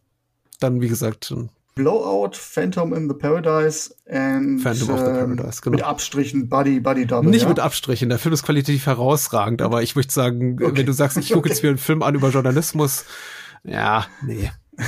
dann, wie gesagt, Blowout, Phantom in the Paradise and Phantom of the ähm, Paradise, genau. mit Abstrichen Buddy Buddy Double. Nicht ja? mit Abstrichen, der Film ist qualitativ herausragend, aber ich möchte sagen, okay. wenn du sagst, ich gucke okay. jetzt mir einen Film an über Journalismus, ja, nee.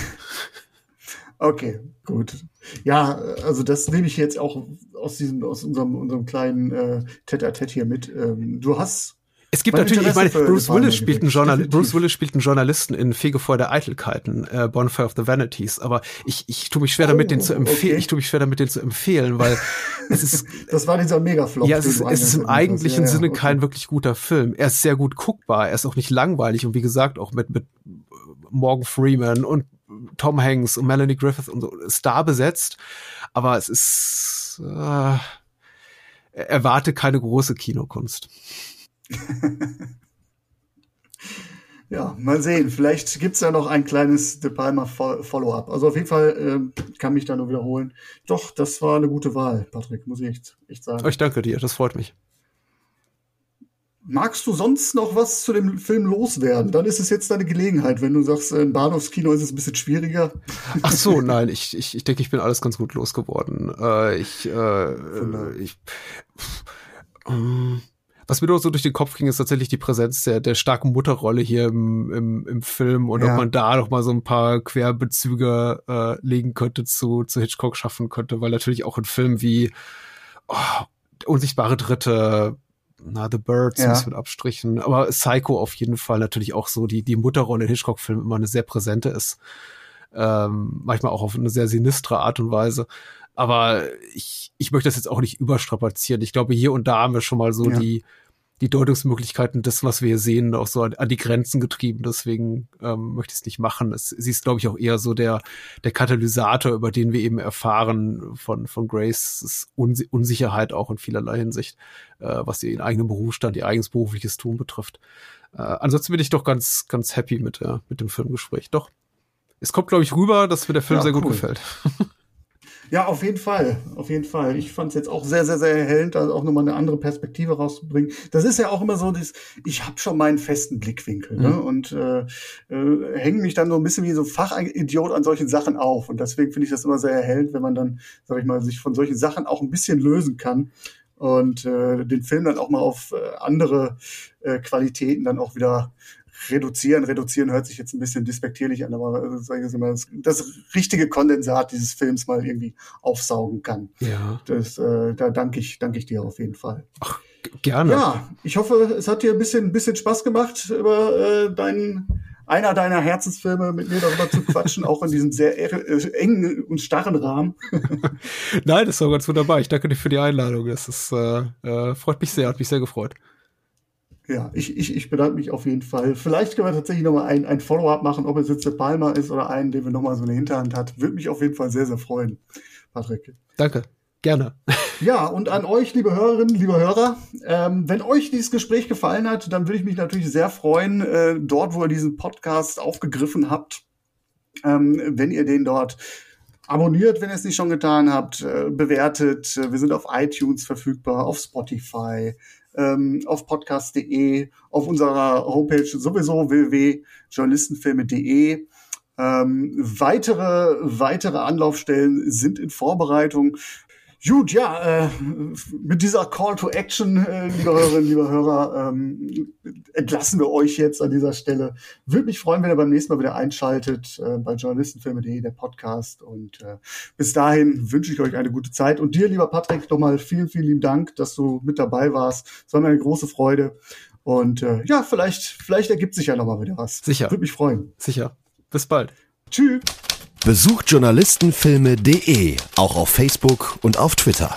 Okay, gut. Ja, also das nehme ich jetzt auch aus diesem, aus unserem, unserem kleinen äh, Tete-a-Tete hier mit. Ähm, du hast Es gibt natürlich, ich meine, Bruce Willis spielt einen Journal Bruce Willis spielt einen Journalisten in Fegefeuer der Eitelkeiten, äh, Bonfire of the Vanities, aber ich, ich tue mich schwer damit, oh, den zu empfehlen. Okay. Ich tue mich schwer damit, den zu empfehlen, weil es ist. das war dieser Megaflop. Ja, es ist, es ist im eigentlichen ja, Sinne okay. kein wirklich guter Film. Er ist sehr gut guckbar, er ist auch nicht langweilig und wie gesagt auch mit, mit Morgan Freeman und Tom Hanks und Melanie Griffith und so Star besetzt, aber es ist, äh, erwarte keine große Kinokunst. ja, mal sehen. Vielleicht gibt's ja noch ein kleines De Palma Follow-up. Also auf jeden Fall äh, kann mich da nur wiederholen. Doch, das war eine gute Wahl, Patrick, muss ich echt, echt sagen. Ich danke dir, das freut mich. Magst du sonst noch was zu dem Film loswerden? Dann ist es jetzt deine Gelegenheit. Wenn du sagst, im Bahnhofskino ist es ein bisschen schwieriger. Ach so, nein, ich, ich, ich denke, ich bin alles ganz gut losgeworden. Äh, ich, äh, ich, ähm, was mir nur so durch den Kopf ging, ist tatsächlich die Präsenz der, der starken Mutterrolle hier im, im, im Film und ja. ob man da noch mal so ein paar Querbezüge äh, legen könnte zu, zu Hitchcock schaffen könnte, weil natürlich auch ein Film wie oh, Unsichtbare Dritte, na, The Birds ja. mit Abstrichen, aber Psycho auf jeden Fall natürlich auch so die, die Mutterrolle in Hitchcock-Filmen immer eine sehr präsente ist. Ähm, manchmal auch auf eine sehr sinistre Art und Weise. Aber ich, ich möchte das jetzt auch nicht überstrapazieren. Ich glaube, hier und da haben wir schon mal so ja. die, die Deutungsmöglichkeiten des, was wir hier sehen, auch so an, an die Grenzen getrieben. Deswegen ähm, möchte ich es nicht machen. Es, sie ist, glaube ich, auch eher so der, der Katalysator, über den wir eben erfahren von, von Grace Unsi Unsicherheit auch in vielerlei Hinsicht, äh, was ihren eigenen Berufsstand, ihr eigenes berufliches Tun betrifft. Äh, ansonsten bin ich doch ganz, ganz happy mit, äh, mit dem Filmgespräch. Doch. Es kommt, glaube ich, rüber, dass mir der Film ja, sehr cool. gut gefällt. Ja, auf jeden Fall, auf jeden Fall. Ich fand es jetzt auch sehr, sehr, sehr erhellend, da auch nochmal eine andere Perspektive rauszubringen. Das ist ja auch immer so, das, ich habe schon meinen festen Blickwinkel ne? mhm. ne? und äh, äh, hänge mich dann so ein bisschen wie so Fachidiot an solchen Sachen auf. Und deswegen finde ich das immer sehr erhellend, wenn man dann, sag ich mal, sich von solchen Sachen auch ein bisschen lösen kann und äh, den Film dann auch mal auf äh, andere äh, Qualitäten dann auch wieder reduzieren. Reduzieren hört sich jetzt ein bisschen despektierlich an, aber äh, sage ich mal, das, das, richtige Kondensat dieses Films mal irgendwie aufsaugen kann. Ja. Das, äh, da danke ich, danke ich dir auf jeden Fall. Ach, gerne. Ja, ich hoffe, es hat dir ein bisschen, ein bisschen Spaß gemacht, über äh, deinen einer deiner Herzensfilme mit mir darüber zu quatschen, auch in diesem sehr äh, engen und starren Rahmen. Nein, das war ganz wunderbar. Ich danke dir für die Einladung. Das ist, äh, äh, freut mich sehr, hat mich sehr gefreut. Ja, ich, ich, ich bedanke mich auf jeden Fall. Vielleicht können wir tatsächlich nochmal ein, ein Follow-up machen, ob es jetzt der Palmer ist oder einen, den wir nochmal so eine Hinterhand hat. Würde mich auf jeden Fall sehr, sehr freuen, Patrick. Danke. Gerne. Ja, und an euch, liebe Hörerinnen, liebe Hörer, ähm, wenn euch dieses Gespräch gefallen hat, dann würde ich mich natürlich sehr freuen, äh, dort, wo ihr diesen Podcast aufgegriffen habt, ähm, wenn ihr den dort abonniert, wenn ihr es nicht schon getan habt, äh, bewertet. Wir sind auf iTunes verfügbar, auf Spotify, ähm, auf podcast.de, auf unserer Homepage sowieso www.journalistenfilme.de. Ähm, weitere, weitere Anlaufstellen sind in Vorbereitung. Gut, ja, äh, mit dieser Call to Action, äh, liebe Hörerinnen, liebe Hörer, ähm, entlassen wir euch jetzt an dieser Stelle. Würde mich freuen, wenn ihr beim nächsten Mal wieder einschaltet äh, bei journalistenfilme.de, der Podcast. Und äh, bis dahin wünsche ich euch eine gute Zeit. Und dir, lieber Patrick, nochmal vielen, vielen lieben Dank, dass du mit dabei warst. Es war mir eine große Freude. Und äh, ja, vielleicht, vielleicht ergibt sich ja nochmal wieder was. Sicher. Würde mich freuen. Sicher. Bis bald. Tschüss. Besucht journalistenfilme.de auch auf Facebook und auf Twitter.